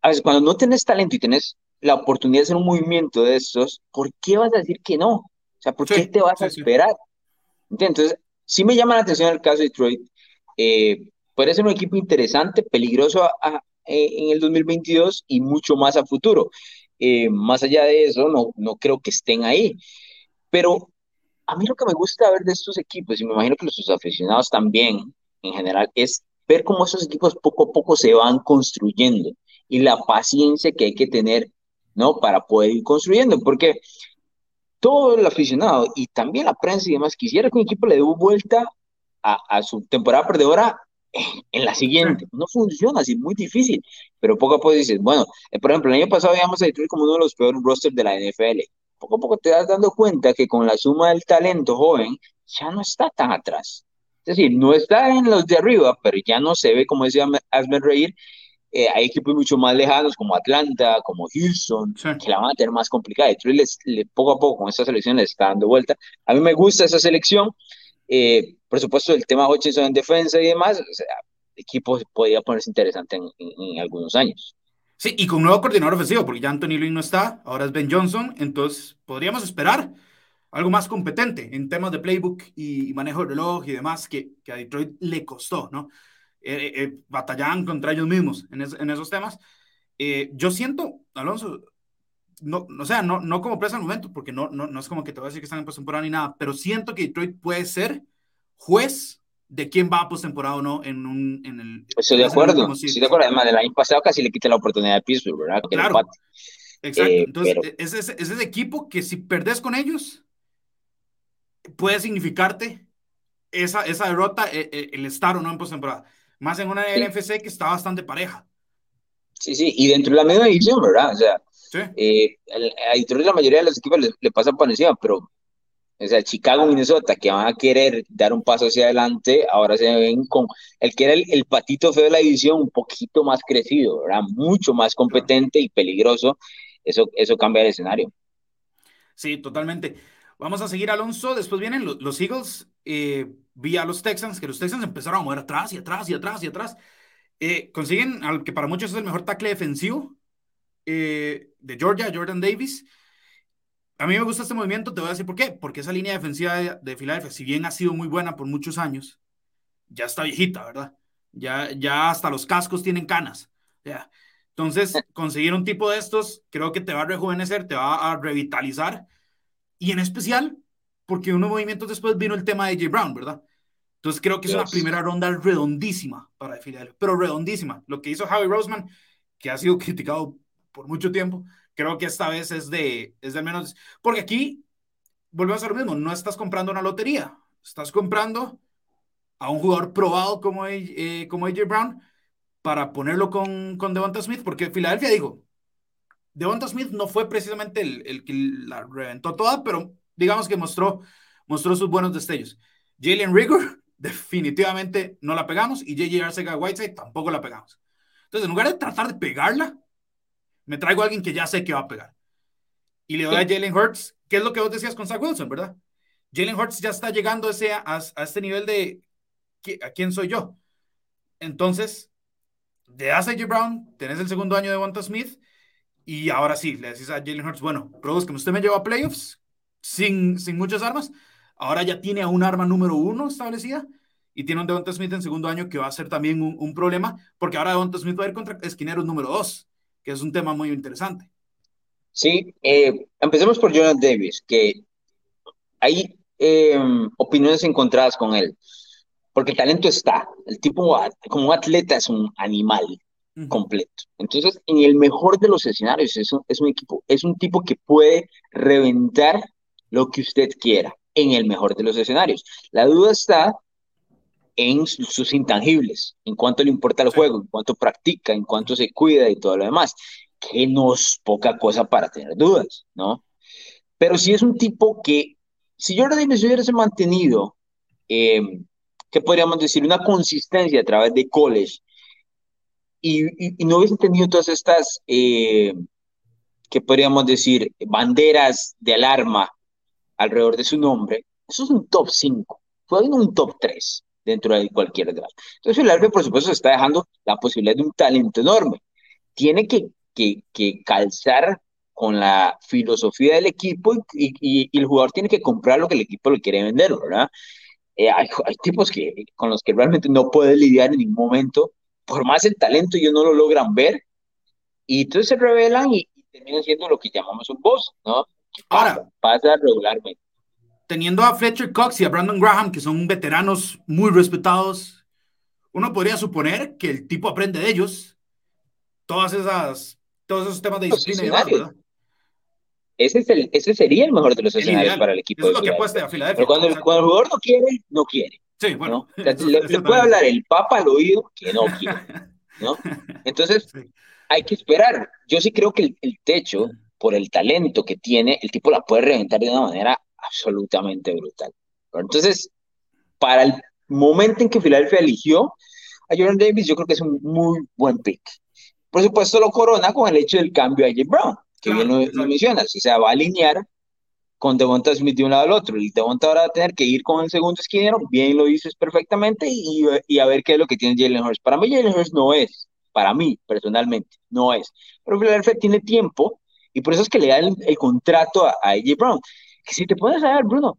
B: a veces cuando no tienes talento y tienes la oportunidad de hacer un movimiento de estos, ¿por qué vas a decir que no? O sea, ¿por qué te vas a esperar? Entonces, sí me llama la atención el caso de Detroit. Eh, puede ser un equipo interesante, peligroso eh, en el 2022 y mucho más a futuro. Eh, más allá de eso, no, no creo que estén ahí. Pero a mí lo que me gusta ver de estos equipos, y me imagino que los aficionados también en general, es ver cómo esos equipos poco a poco se van construyendo y la paciencia que hay que tener ¿no? Para poder ir construyendo, porque todo el aficionado y también la prensa y demás quisiera que un equipo le dé vuelta a, su temporada perdedora <laughs> en la siguiente. No funciona así, muy difícil, pero poco a poco dices, bueno, eh, por ejemplo, el año pasado íbamos a Detroit como uno de los peores rosters de la NFL. Poco a poco te das dando cuenta que con la suma del talento joven ya no está tan atrás. Es decir, no está en los de arriba, pero ya no se ve, como decía Asmer Reír, eh, hay equipos mucho más lejanos como Atlanta, como Houston, que la van a tener más complicada. Detroit les, poco a poco con esta selección les está dando vuelta. A mí me gusta esa selección. Eh, por supuesto, el tema Hutchinson en defensa y demás, o sea, el equipo podría ponerse interesante en, algunos años.
A: Sí, y con nuevo coordinador ofensivo, porque ya Anthony Lynn no está, ahora es Ben Johnson, entonces podríamos esperar algo más competente en temas de playbook y manejo de reloj y demás que, que a Detroit le costó, ¿no? Eh, eh, batallaban contra ellos mismos en, en esos temas. Eh, yo siento, Alonso, no, o sea, no, no como presa al momento, porque no, no, no es como que te voy a decir que están en postemporada ni nada, pero siento que Detroit puede ser juez de quién va a postemporada o no en un en el
B: estoy de acuerdo estoy de acuerdo. Además del año pasado casi le quita la oportunidad de Pittsburgh verdad
A: claro. exacto. Entonces ese es ese equipo que si perdés con ellos puede significarte esa, esa derrota el estar o no en postemporada. Más en una NFC que está bastante pareja.
B: Sí, sí, y dentro de la misma división, ¿verdad? O sea, eh, a la mayoría de los equipos le, pasa por encima, pero, o sea, Chicago, Minnesota, que van a querer dar un paso hacia adelante, ahora se ven con el que era el, patito feo de la división un poquito más crecido, ¿verdad? Mucho más competente y peligroso. Eso, eso cambia el escenario.
A: Sí, totalmente. Vamos a seguir, Alonso. Después vienen los, los Eagles. Eh, vi a los Texans, que los Texans empezaron a mover atrás y atrás y atrás y atrás. Eh, consiguen al que para muchos es el mejor tackle defensivo eh, de Georgia, Jordan Davis. A mí me gusta este movimiento, te voy a decir por qué. Porque esa línea defensiva de, de Filadelfia, si bien ha sido muy buena por muchos años, ya está viejita, ¿verdad? Ya, ya hasta los cascos tienen canas. Ya. Entonces, <laughs> conseguir un tipo de estos creo que te va a rejuvenecer, te va a revitalizar. Y en especial, porque unos movimientos después vino el tema de J. Brown, ¿verdad? Entonces creo que es una primera ronda redondísima para Filadelfia, pero redondísima. Lo que hizo Howie Roseman, que ha sido criticado por mucho tiempo, creo que esta vez es de, es de menos, porque aquí volvemos a lo mismo, no estás comprando una lotería, estás comprando a un jugador probado como, eh, como AJ Brown para ponerlo con, con Devonta Smith, porque Filadelfia dijo, Devonta Smith no fue precisamente el, que la reventó toda, pero digamos que mostró mostró sus buenos destellos. Jalen Rigor, <laughs> definitivamente no la pegamos y JJ Arcega Whiteside tampoco la pegamos. Entonces, en lugar de tratar de pegarla, me traigo a alguien que ya sé que va a pegar. Y le doy a Jalen Hurts, que es lo que vos decías con Zach Wilson, ¿verdad? Jalen Hurts ya está llegando a, ese, a, este nivel de ¿a quién soy yo? Entonces, de a Brown, tenés el segundo año de Wanta Smith, y ahora sí, le decís a Jalen Hurts, bueno, que usted me lleva a playoffs sin, sin muchas armas, ahora ya tiene a un arma número uno establecida, y tiene un Devonta Smith en segundo año que va a ser también un, problema, porque ahora Devonta Smith va a ir contra esquineros número dos, que es un tema muy interesante.
B: Sí, eh, empecemos por Jonathan Davis, que hay em, opiniones encontradas con él, porque el talento está, el tipo como atleta es un animal completo. Entonces, en el mejor de los escenarios es un, es un equipo, es un tipo que puede reventar lo que usted quiera en el mejor de los escenarios. La duda está en sus intangibles, en cuanto le importa el juego, en cuanto practica, en cuanto se cuida y todo lo demás, que no es poca cosa para tener dudas, ¿no? Pero si es un tipo que, si Jordan Davis hubiese mantenido, eh, ¿qué podríamos decir? Una consistencia a través de college y, no hubiese tenido todas estas, eh, ¿qué podríamos decir? Banderas de alarma alrededor de su nombre, eso es un top 5, fue un top 3 dentro de cualquier draft. Entonces Philadelphia, por supuesto, está dejando la posibilidad de un talento enorme. Tiene que, que, que calzar con la filosofía del equipo y, y, el jugador tiene que comprar lo que el equipo le quiere vender, ¿verdad? Eh, hay, hay, tipos que, con los que realmente no puede lidiar en ningún momento, por más el talento ellos no lo logran ver, y entonces se revelan y, terminan siendo lo que llamamos un boss, ¿no?
A: Ahora,
B: pasa regularmente
A: teniendo a Fletcher Cox y a Brandon Graham, que son veteranos muy respetados, uno podría suponer que el tipo aprende de ellos todas esas, todos esos temas de disciplina y ¿verdad?
B: Ese, es el, ese sería el mejor de los escenarios para el equipo.
A: Eso es lo que apuesta a Filadelfia.
B: Pero cuando, el, jugador no quiere, no quiere.
A: Sí, bueno.
B: le, puede hablar el papa al oído que no <laughs> quiere. ¿no? Entonces, hay que esperar. Yo sí creo que el, el techo, por el talento que tiene, el tipo la puede reventar de una manera absolutamente brutal. Entonces, para el momento en que Filadelfia eligió a Jordan Davis, yo creo que es un muy buen pick. Por supuesto, lo corona con el hecho del cambio a Jay Brown, que bien lo, mencionas, o sea, va a alinear con Devonta Smith de un lado al otro. El Devonta ahora va a tener que ir con el segundo esquinero, bien lo dices perfectamente, y, y, a ver qué es lo que tiene Jalen Hurts. Para mí, Jalen Hurts no es, para mí personalmente, no es. Pero Filadelfia tiene tiempo, y por eso es que le da el, contrato a, a AJ Brown que si te pones a ver, Bruno,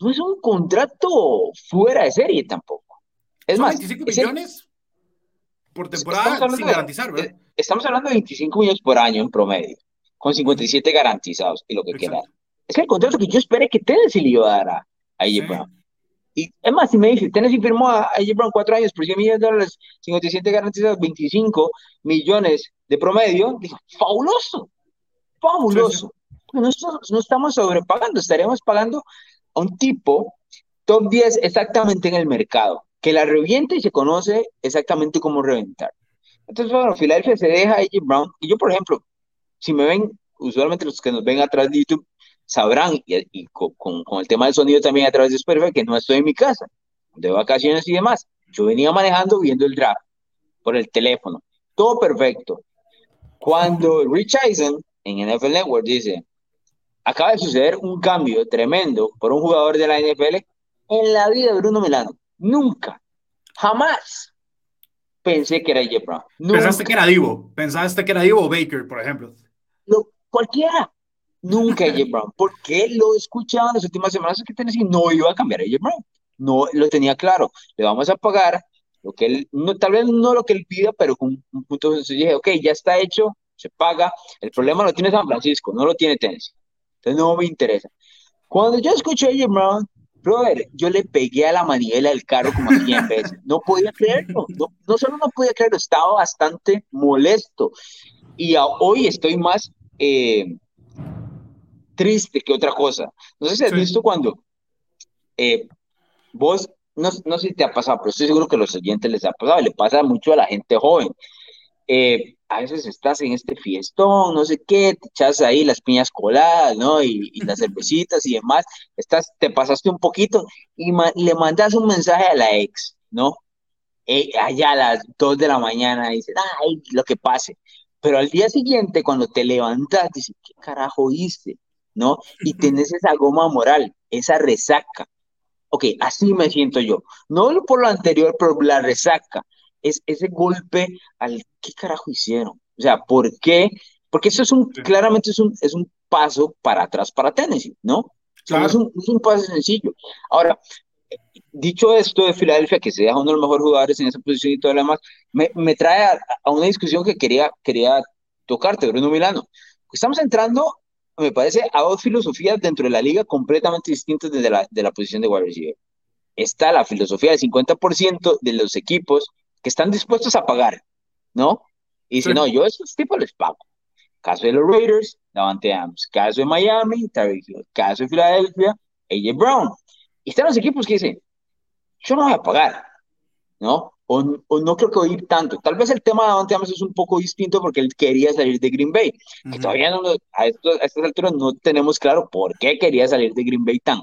B: no es un contrato fuera de serie tampoco. Es más,
A: 25 millones por temporada sin garantizar, ¿verdad?
B: Estamos hablando de 25 millones por año en promedio, con 57 garantizados y lo que quiera. Es el contrato que yo esperé que Tennessee le iba a dar a, AJ Brown. Y es más, si me dice, Tennessee firmó a AJ Brown cuatro años por 100 millones de dólares, 57 garantizados, 25 millones de promedio, digo, fabuloso, fabuloso nosotros no estamos sobrepagando, estaremos pagando a un tipo top 10 exactamente en el mercado, que la revienta y se conoce exactamente cómo reventar. Entonces, bueno, Filadelfia se deja a Brown, y yo, por ejemplo, si me ven, usualmente los que nos ven atrás de YouTube sabrán, y, con, con, el tema del sonido también a través de Spotify, que no estoy en mi casa, de vacaciones y demás. Yo venía manejando viendo el draft por el teléfono, todo perfecto. Cuando Rich Eisen en NFL Network dice, acaba de suceder un cambio tremendo por un jugador de la NFL en la vida de Bruno Milano. Nunca, jamás pensé que era Jeff Brown.
A: Pensaste que era Divo, pensaste que era Divo o Baker, por ejemplo.
B: cualquiera. Nunca Jeff Brown, porque lo escuchaba en las últimas semanas que Tennessee no iba a cambiar a Jeff Brown. No lo tenía claro. Le vamos a pagar lo que él, no, tal vez no lo que él pida, pero con un punto de dije, ok, ya está hecho, se paga. El problema lo tiene San Francisco, no lo tiene Tennessee. Entonces no me interesa. Cuando yo escucho a Jim Brown, brother, yo le pegué a la manivela del carro como 100 veces. No podía creerlo. No, no solo no podía creerlo, estaba bastante molesto. Y hoy estoy más eh, triste que otra cosa. No sé si has visto cuando eh, vos, no, no sé si te ha pasado, pero estoy seguro que a los oyentes les ha pasado, le pasa mucho a la gente joven. Eh, a veces estás en este fiestón, no sé qué, te echas ahí las piñas coladas, ¿no? Y, las <laughs> cervecitas y demás, estás, te pasaste un poquito y le mandas un mensaje a la ex, ¿no? Eh, allá a las 2 de la mañana, dices, ay, lo que pase. Pero al día siguiente, cuando te levantas, dices, ¿qué carajo hice? ¿No? Y tenés esa goma moral, esa resaca. Ok, así me siento yo. No por lo anterior, pero la resaca es ese golpe al qué carajo hicieron. O sea, ¿por qué? Porque eso es un, claramente es un, es un paso para atrás para Tennessee, ¿no? Claro. es, un, es un paso sencillo. Ahora, dicho esto de Filadelfia, que se deja uno de los mejores jugadores en esa posición y todo lo demás, me, me trae a, una discusión que quería, quería tocarte, Bruno Milano. Estamos entrando, me parece, a dos filosofías dentro de la liga completamente distintas desde la, de la posición de wide receiver. Está la filosofía del 50% de los equipos que están dispuestos a pagar, ¿no? Y si no, yo a esos tipos les pago. Caso de los Raiders, Davante Adams. Caso de Miami, Tyreek Hill. Caso de Filadelfia, AJ Brown. Y están los equipos que dicen, yo no voy a pagar, ¿no? O, no creo que oír tanto. Tal vez el tema de Davante Adams es un poco distinto porque él quería salir de Green Bay. Que todavía no, a, estos, a estas alturas no tenemos claro por qué quería salir de Green Bay tan,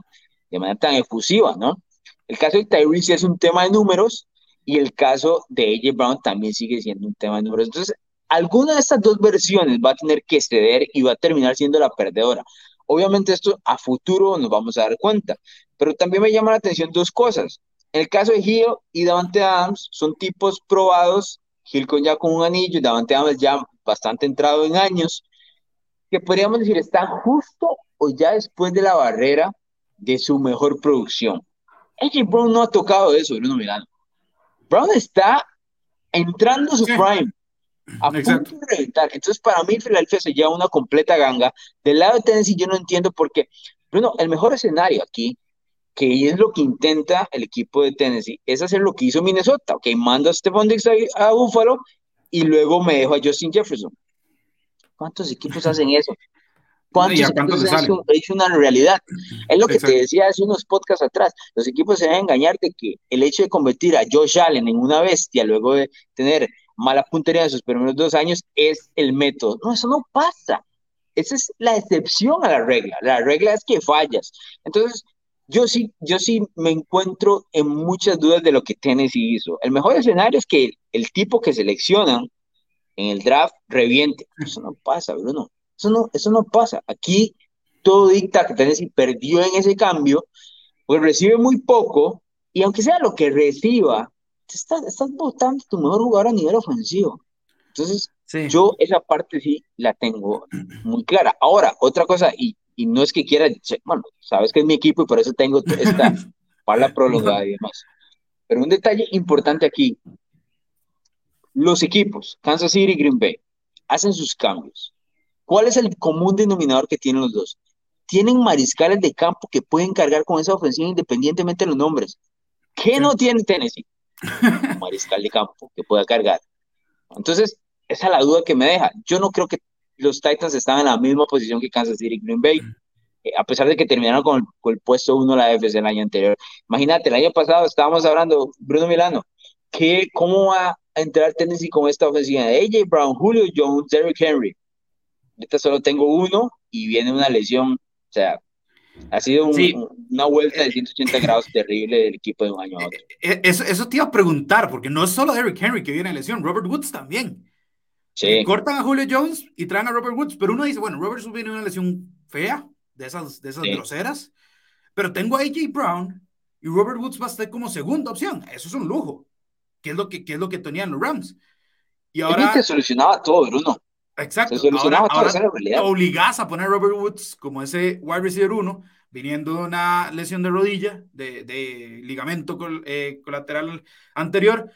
B: de manera tan efusiva, ¿no? El caso de Tyrese es un tema de números, y el caso de AJ Brown también sigue siendo un tema de números. Entonces, alguna de estas dos versiones va a tener que ceder y va a terminar siendo la perdedora. Obviamente esto a futuro nos vamos a dar cuenta, pero también me llama la atención dos cosas. En el caso de Hill y Davante Adams son tipos probados, Hill con ya con un anillo, Davante Adams ya bastante entrado en años, que podríamos decir están justo o ya después de la barrera de su mejor producción. AJ Brown no ha tocado eso, Bruno Milano. Brown está entrando a su prime. A punto de reventar. Entonces, para mí, Philadelphia se lleva una completa ganga. Del lado de Tennessee, yo no entiendo por qué. Bruno, el mejor escenario aquí, que es lo que intenta el equipo de Tennessee, es hacer lo que hizo Minnesota. Ok, mando a Stephon Diggs a, a Buffalo y luego me dejo a Justin Jefferson. ¿Cuántos equipos hacen eso? ¿Cuántos equipos es una realidad? Es lo que te decía hace unos podcasts atrás. Los equipos se deben engañar de que el hecho de convertir a Josh Allen en una bestia luego de tener mala puntería en sus primeros dos años es el método. No, eso no pasa. Esa es la excepción a la regla. La regla es que fallas. Entonces, yo sí, yo sí me encuentro en muchas dudas de lo que Tennessee hizo. El mejor escenario es que el tipo que seleccionan en el draft reviente. Eso no pasa, Bruno. Eso no, eso no pasa. Aquí todo dicta que Tennessee perdió en ese cambio, pues recibe muy poco, y aunque sea lo que reciba, estás, estás votando tu mejor jugador a nivel ofensivo. Entonces, yo esa parte sí la tengo muy clara. Ahora, otra cosa, y, y no es que quiera, bueno, sabes que es mi equipo y por eso tengo esta <laughs> pala prolongada y demás. Pero un detalle importante aquí, los equipos, Kansas City y Green Bay, hacen sus cambios. ¿Cuál es el común denominador que tienen los dos? Tienen mariscales de campo que pueden cargar con esa ofensiva independientemente de los nombres. ¿Qué no tiene Tennessee? <laughs> mariscal de campo que pueda cargar. Entonces, esa es la duda que me deja. Yo no creo que los Titans están en la misma posición que Kansas City y Green Bay, eh, a pesar de que terminaron con el, puesto uno la FC el año anterior. Imagínate, el año pasado estábamos hablando, Bruno Milano, que cómo va a entrar Tennessee con esta ofensiva de AJ Brown, Julio Jones, Derrick Henry ahorita solo tengo uno y viene una lesión, o sea, ha sido una vuelta de 180 grados terrible del equipo de un año a otro.
A: Eh, eh, eso, eso, te iba a preguntar, porque no es solo Derrick Henry que viene en lesión, Robert Woods también. Sí. Cortan a Julio Jones y traen a Robert Woods, pero uno dice, bueno, Robert Woods viene una lesión fea, de esas, de esas groseras, pero tengo a AJ Brown y Robert Woods va a estar como segunda opción. Eso es un lujo, que es lo que, es lo que tenían los Rams.
B: Y ahora... te solucionaba todo, Bruno.
A: Exacto. ahora, ahora obligás a poner a Robert Woods como ese wide receiver 1, viniendo de una lesión de rodilla, de, de ligamento eh, colateral anterior.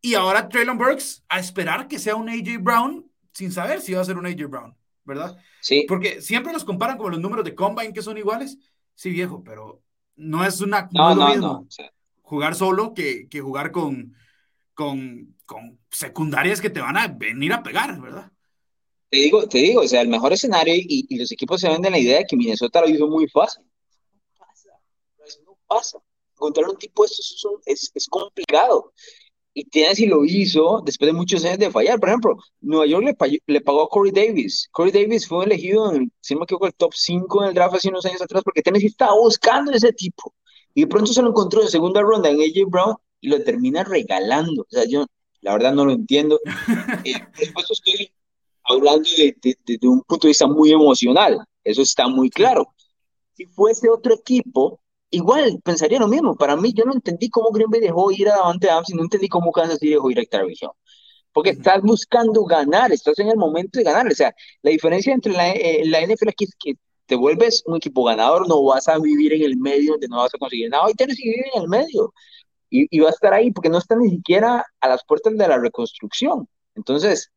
A: Y ahora Traylon Burks a esperar que sea un AJ Brown sin saber si va a ser un AJ Brown, ¿verdad?
B: Sí.
A: Porque siempre los comparan con los números de combine que son iguales. Sí, viejo, pero no es una. No, no, no, Jugar solo que, que jugar con, con, con secundarias que te van a venir a pegar, ¿verdad?
B: Te digo, te digo, o sea, el mejor escenario y, los equipos se venden la idea de que Minnesota lo hizo muy fácil. No pasa, no pasa. Encontrar un tipo de estos es, es, complicado. y Tennessee lo hizo después de muchos años de fallar. Por ejemplo, Nueva York le, le pagó a Corey Davis. Corey Davis fue elegido, en, si no me el top 5 en el draft hace unos años atrás porque Tennessee estaba buscando ese tipo. Y de pronto se lo encontró en segunda ronda en AJ Brown y lo termina regalando. O sea, yo la verdad no lo entiendo. <laughs> eh, por estoy hablando de, un punto de vista muy emocional. Eso está muy claro. Si fuese otro equipo, igual pensaría lo mismo. Para mí, yo no entendí cómo Green Bay dejó ir a Davante Adams y no entendí cómo Kansas City dejó ir a Travis Porque estás buscando ganar, estás en el momento de ganar. O sea, la diferencia entre la, eh, la NFL aquí es que te vuelves un equipo ganador, no vas a vivir en el medio donde no vas a conseguir nada. Hoy tienes que vivir en el medio. Y, y va a estar ahí porque no está ni siquiera a las puertas de la reconstrucción. Entonces,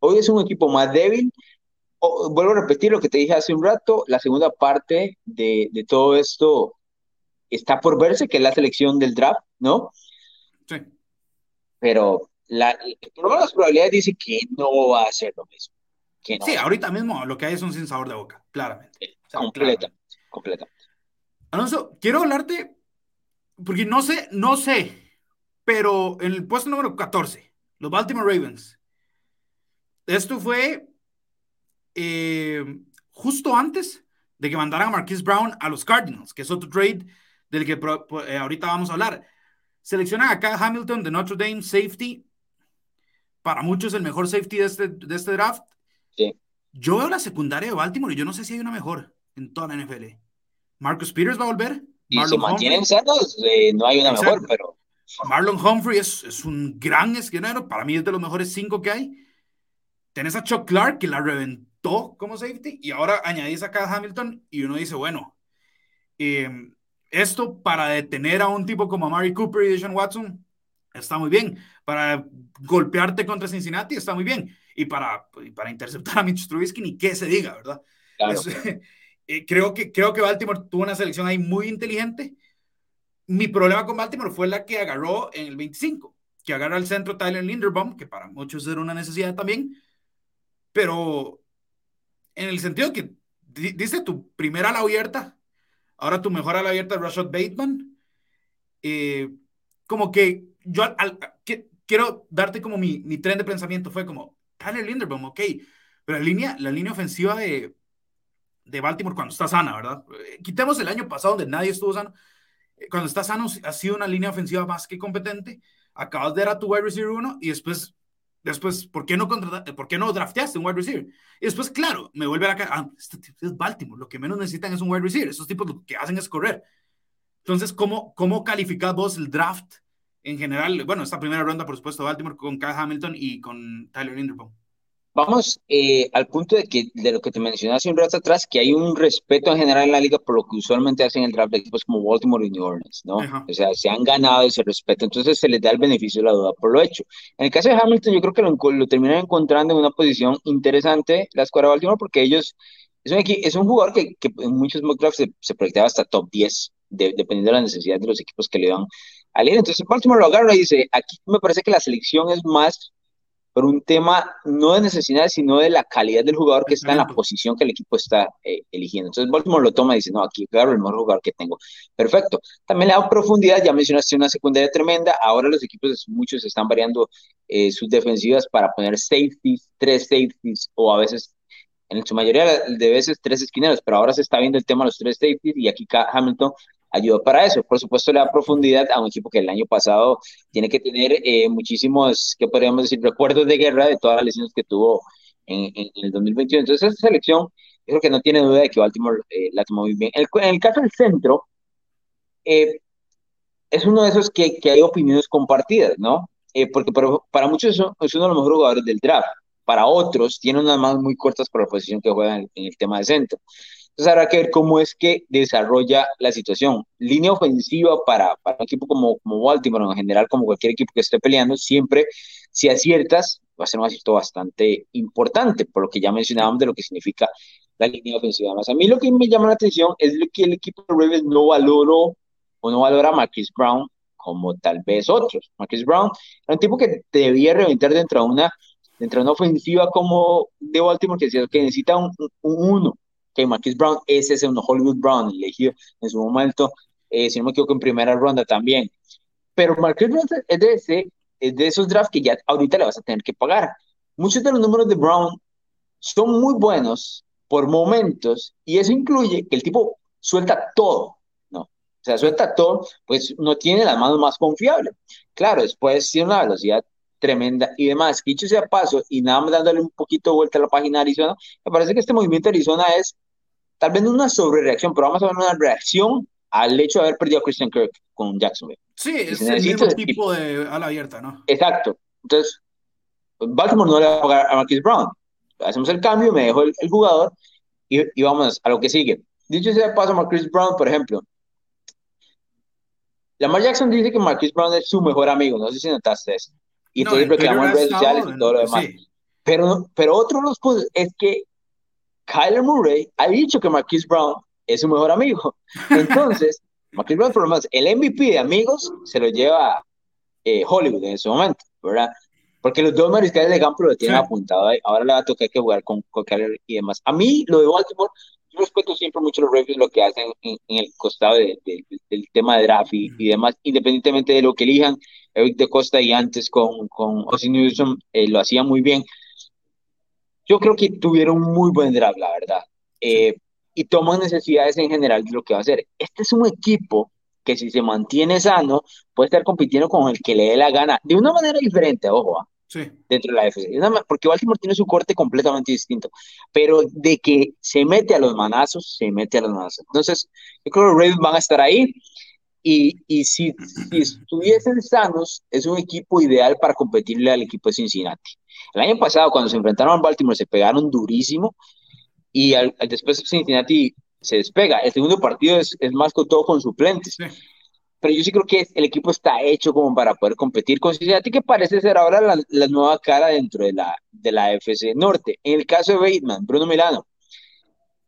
B: hoy es un equipo más débil, vuelvo a repetir lo que te dije hace un rato, la segunda parte de, de, todo esto está por verse, que es la selección del draft, ¿no? Sí. Pero la, por lo las probabilidades dice que no va a ser lo mismo.
A: Que sí, ahorita mismo lo que hay es un sin sabor de boca, claramente.
B: completa, completa.
A: Alonso, quiero hablarte, porque no sé, no sé, pero en el puesto número 14, los Baltimore Ravens. Esto fue eh, justo antes de que mandaran a Marquise Brown a los Cardinals, que es otro trade del que eh, ahorita vamos a hablar. Seleccionan acá Hamilton de Notre Dame, safety. Para muchos el mejor safety de este, de este draft.
B: Sí.
A: Yo veo la secundaria de Baltimore y yo no sé si hay una mejor en toda la NFL. Marcus Peters va a volver.
B: Y Marlon se mantienen sanos, eh, no hay una mejor, pero...
A: Marlon Humphrey es, es un gran esquinero, para mí es de los mejores cinco que hay. Tenés a Chuck Clark que la reventó como safety y ahora añadís acá a Hamilton y uno dice, bueno, em, esto para detener a un tipo como Mari Cooper y Deshaun Watson está muy bien. Para golpearte contra Cincinnati está muy bien. Y para, para interceptar a Mitch Trubisky ni qué se diga, ¿verdad? Eh, creo, que, creo que Baltimore tuvo una selección ahí muy inteligente. Mi problema con Baltimore fue la que agarró en el 25, que agarra al centro Tyler Linderbaum, que para muchos era una necesidad también, pero en el sentido que dice tu primera ala abierta, ahora tu mejor ala abierta es Rashad Bateman. Eh, como que yo quiero darte como mi, mi, tren de pensamiento fue como, Tyler Linderbaum, ok, pero la línea, la línea ofensiva de, de Baltimore cuando está sana, ¿verdad? Eh, quitemos el año pasado donde nadie estuvo sano. Eh, cuando está sano ha sido una línea ofensiva más que competente. Acabas de dar a tu wide receiver uno y después Después, ¿por qué no, ¿por qué no drafteaste un wide receiver? Y después, claro, me vuelve a la cara, ah, este es Baltimore, lo que menos necesitan es un wide receiver, esos tipos lo que hacen es correr. Entonces, ¿cómo, cómo calificas vos el draft en general? Bueno, esta primera ronda, por supuesto, Baltimore con Kyle Hamilton y con Tyler Linderbaum.
B: Vamos eh, al punto de que de lo que te mencioné hace un rato atrás, que hay un respeto en general en la liga por lo que usualmente hacen el draft de equipos como Baltimore y New Orleans, ¿no? O sea, se han ganado ese respeto, entonces se les da el beneficio de la duda por lo hecho. En el caso de Hamilton, yo creo que lo, lo terminan encontrando en una posición interesante la escuadra de Baltimore porque ellos, es un, es un jugador que, que en muchos mock drafts se, se, proyectaba hasta top 10, dependiendo de la necesidad de los equipos que le dan a leer. Entonces Baltimore lo agarra y dice, aquí me parece que la selección es más por un tema no de necesidad, sino de la calidad del jugador que está en la posición que el equipo está eh, eligiendo. Entonces Baltimore lo toma y dice, no, aquí agarro el mejor jugador que tengo. Perfecto. También le da profundidad, ya mencionaste una secundaria tremenda, ahora los equipos, muchos están variando eh, sus defensivas para poner safeties, tres safeties, o a veces, en su mayoría de veces, tres esquineros, pero ahora se está viendo el tema de los tres safeties y aquí Hamilton ayuda para eso. Por supuesto, le da profundidad a un equipo que el año pasado tiene que tener eh, muchísimos, ¿qué podríamos decir?, recuerdos de guerra de todas las lesiones que tuvo en, el 2021. Entonces, esa selección, creo que no tiene duda de que Baltimore eh, la tomó muy bien. en el caso del centro, eh, es uno de esos que, que, hay opiniones compartidas, ¿no? porque para, muchos es uno de los mejores jugadores del draft. Para otros, tiene unas manos muy cortas por la posición que juega en, en el tema de centro. Entonces habrá que ver cómo es que desarrolla la situación. Línea ofensiva para, para un equipo como, como Baltimore, en general como cualquier equipo que esté peleando, siempre si aciertas, va a ser un acierto bastante importante, por lo que ya mencionábamos de lo que significa la línea ofensiva. Además, a mí lo que me llama la atención es lo que el equipo de Ravens no valoró o no valora a Marquis Brown como tal vez otros. Marquis Brown era un tipo que debía reventar dentro de una, dentro de una ofensiva como de Baltimore, que, que necesita un, un uno, que Marquis Brown es ese un Hollywood Brown, elegido en su momento, eh, si no me equivoco, en primera ronda también. Pero Marquis Brown es de ese, es de esos drafts que ya ahorita le vas a tener que pagar. Muchos de los números de Brown son muy buenos por momentos y eso incluye que el tipo suelta todo, ¿no? O sea, suelta todo, pues no tiene las manos más confiables. Claro, después tiene una velocidad tremenda y demás. Dicho sea paso, y nada más dándole un poquito de vuelta a la página de Arizona, me parece que este movimiento de Arizona es tal vez no una sobrereacción, pero vamos a ver una reacción al hecho de haber perdido a Christian Kirk con Jacksonville.
A: Sí, es el mismo tipo de ala abierta, ¿no?
B: Exacto. Entonces, Baltimore no le va a pagar a Marquis Brown. Hacemos el cambio, me dejo el, jugador y, vamos a lo que sigue. Dicho sea paso, Marquis Brown, por ejemplo. Lamar Jackson dice que Marquis Brown es su mejor amigo, no sé si notaste eso. Y todo todo reclamo en redes sociales y todo lo demás. Pero, pero otro de los puntos es que Kyler Murray ha dicho que Marquis Brown es su mejor amigo. Entonces, <laughs> Marquis Brown, por lo menos, el MVP de amigos se lo lleva eh, Hollywood en ese momento, ¿verdad? Porque los dos mariscales de campo lo tienen apuntado ahí. Ahora le va a tocar que jugar con, con Kyler y demás. A mí, lo de Baltimore, yo respeto siempre mucho los Ravens, lo que hacen en, el costado del tema de draft y, demás, independientemente de lo que elijan. Eric de Costa y antes con, con Austin Newsom eh, lo hacía muy bien. Yo creo que tuvieron muy buen draft, la verdad. Eh, y toman necesidades en general de lo que va a hacer. Este es un equipo que si se mantiene sano, puede estar compitiendo con el que le dé la gana, de una manera diferente, ojo, ¿ah? sí. dentro de la FC. Porque Baltimore tiene su corte completamente distinto, pero de que se mete a los manazos, se mete a los manazos. Entonces, yo creo que los Ravens van a estar ahí. Y, y si, si estuviesen sanos, es un equipo ideal para competirle al equipo de Cincinnati. El año pasado, cuando se enfrentaron a Baltimore, se pegaron durísimo y al, después Cincinnati se despega. El segundo partido es, es más con todo con suplentes. Pero yo sí creo que el equipo está hecho como para poder competir con Cincinnati, que parece ser ahora la, la nueva cara dentro de la, de la FC Norte. En el caso de Bateman, Bruno Milano,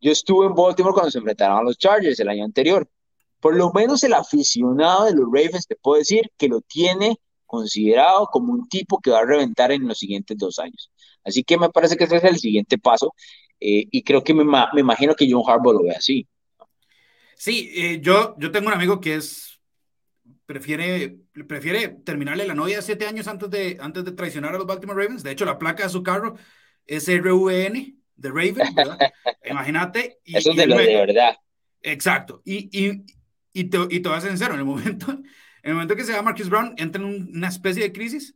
B: yo estuve en Baltimore cuando se enfrentaron a los Chargers el año anterior. Por lo menos el aficionado de los Ravens te puedo decir que lo tiene considerado como un tipo que va a reventar en los siguientes dos años. Así que me parece que ese es el siguiente paso eh, y creo que me, me, imagino que John Harbaugh lo ve así.
A: Sí, eh, yo, yo tengo un amigo que es, prefiere, prefiere terminarle la novia siete años antes de, antes de traicionar a los Baltimore Ravens. De hecho, la placa de su carro es RVN de Raven, ¿verdad? <laughs> Imagínate.
B: Eso es de lo de verdad.
A: Exacto. Y, y, y, te, y te voy a ser sincero, en el momento, en el momento que se va Marcus Brown, entra en una especie de crisis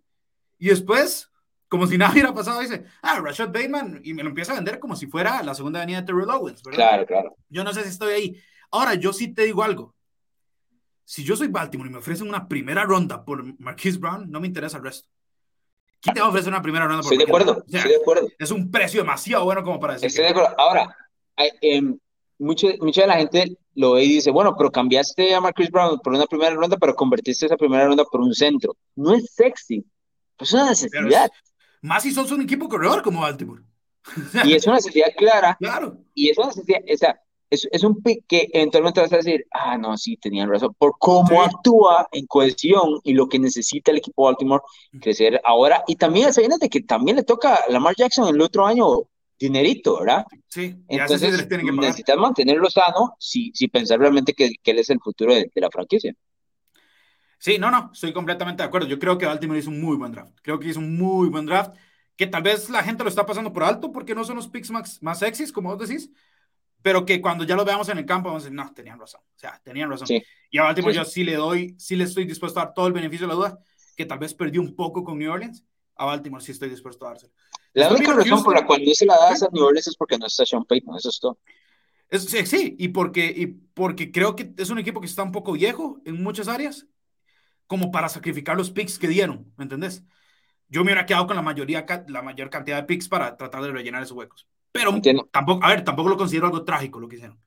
A: y después como si <laughs> nada hubiera pasado, dice, ah, Rashad Bateman, y me lo empieza a vender como si fuera la segunda avenida de Terrell Owens, ¿verdad?
B: Claro, claro.
A: Yo no sé si estoy ahí. Ahora, yo sí te digo algo. Si yo soy Baltimore y me ofrecen una primera ronda por Marquise Brown, no me interesa el resto. ¿Quién te va a ofrecer una primera ronda
B: por Estoy de acuerdo, estoy de acuerdo.
A: Es un precio demasiado bueno como para decir.
B: Estoy de acuerdo. Ahora, eh, mucha, mucha de la gente lo ve y dice, bueno, pero cambiaste a Marquise Brown por una primera ronda, pero convertiste esa primera ronda por un centro. No es sexy, es una necesidad.
A: Más si sos un equipo corredor como Baltimore. <laughs>
B: y es una necesidad clara.
A: Claro.
B: Y es una necesidad, o sea, es, es, un pick que eventualmente vas a decir, ah, no, sí, tenían razón, por cómo actúa en cohesión y lo que necesita el equipo Baltimore crecer ahora. Y también de que también le toca a Lamar Jackson el otro año dinerito, ¿verdad?
A: Sí,
B: entonces sí necesitas mantenerlo sano si, si pensar realmente que, que él es el futuro de, de la franquicia.
A: Sí, no, no, estoy completamente de acuerdo. Yo creo que Baltimore hizo un muy buen draft. Creo que hizo un muy buen draft, que tal vez la gente lo está pasando por alto porque no son los picks más, más sexys, como vos decís, pero que cuando ya lo veamos en el campo vamos a decir, no, tenían razón. O sea, tenían razón. Y a Baltimore yo sí le doy, sí le estoy dispuesto a dar todo el beneficio de la duda, que tal vez perdió un poco con New Orleans. A Baltimore sí estoy dispuesto a dárselo.
B: La única razón por la cual no se la das a New Orleans es porque no está Sean Payton, eso es todo.
A: sí, sí, y porque, y porque creo que es un equipo que está un poco viejo en muchas áreas como para sacrificar los picks que dieron, ¿me entendés? Yo me hubiera quedado con la mayoría, la mayor cantidad de picks para tratar de rellenar esos huecos. Pero tampoco, a ver, tampoco lo considero algo trágico lo que hicieron.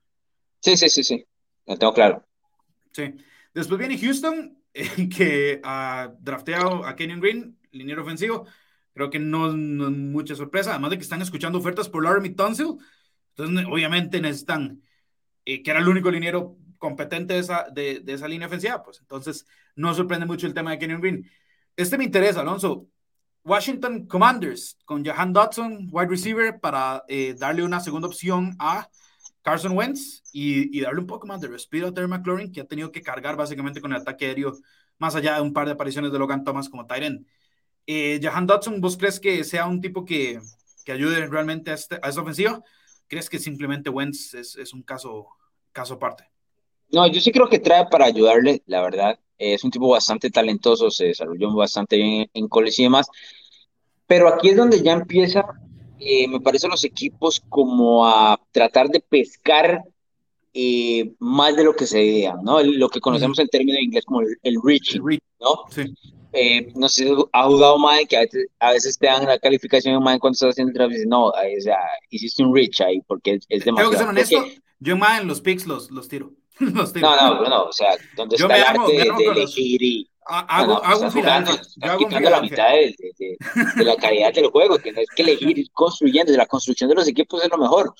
B: Sí, sí, sí, sí. Lo tengo claro.
A: Sí. Después viene Houston, <laughs> que ha drafteado a Kenyon Green, liniero ofensivo. Creo que no, mucha sorpresa, además de que están escuchando ofertas por Laramie Tunsil. Entonces, obviamente necesitan, eh, que era el único liniero competente de esa, de, esa línea ofensiva, pues entonces no sorprende mucho el tema de Kenyon Green. Este me interesa, Alonso. Washington Commanders con Jahan Dodson, wide receiver, para eh, darle una segunda opción a Carson Wentz y, y, darle un poco más de respiro a Terry McLaurin, que ha tenido que cargar básicamente con el ataque aéreo, más allá de un par de apariciones de Logan Thomas como Tyrant. Eh, Jahan Dodson, ¿vos crees que sea un tipo que, que ayude realmente a, este, a esta ofensiva? ¿Crees que simplemente Wentz es, es, un caso, caso aparte?
B: No, yo sí creo que trae para ayudarle, la verdad. Es un tipo bastante talentoso, se desarrolló bastante bien en college y demás. Pero aquí es donde ya empieza, eh, me parece, los equipos como a tratar de pescar eh, más de lo que se idea, ¿no? Lo que conocemos en términos de inglés como el, el reaching, ¿no? Sí. Eh, no sé ha jugado Madden, que a veces, te dan la calificación en Madden cuando estás haciendo el draft y dices, no, o sea, hiciste un reach ahí porque es, demasiado.
A: Tengo que ser honesto, yo en Madden los picks los, los tiro. <laughs> los tiro.
B: No, no, no, o sea, donde está el arte de, elegir y...
A: Hago, no, hago un
B: jugando, estás quitando la mitad de, de, de, la calidad del juego, que no es que elegir ir construyendo, la construcción de los equipos es lo mejor.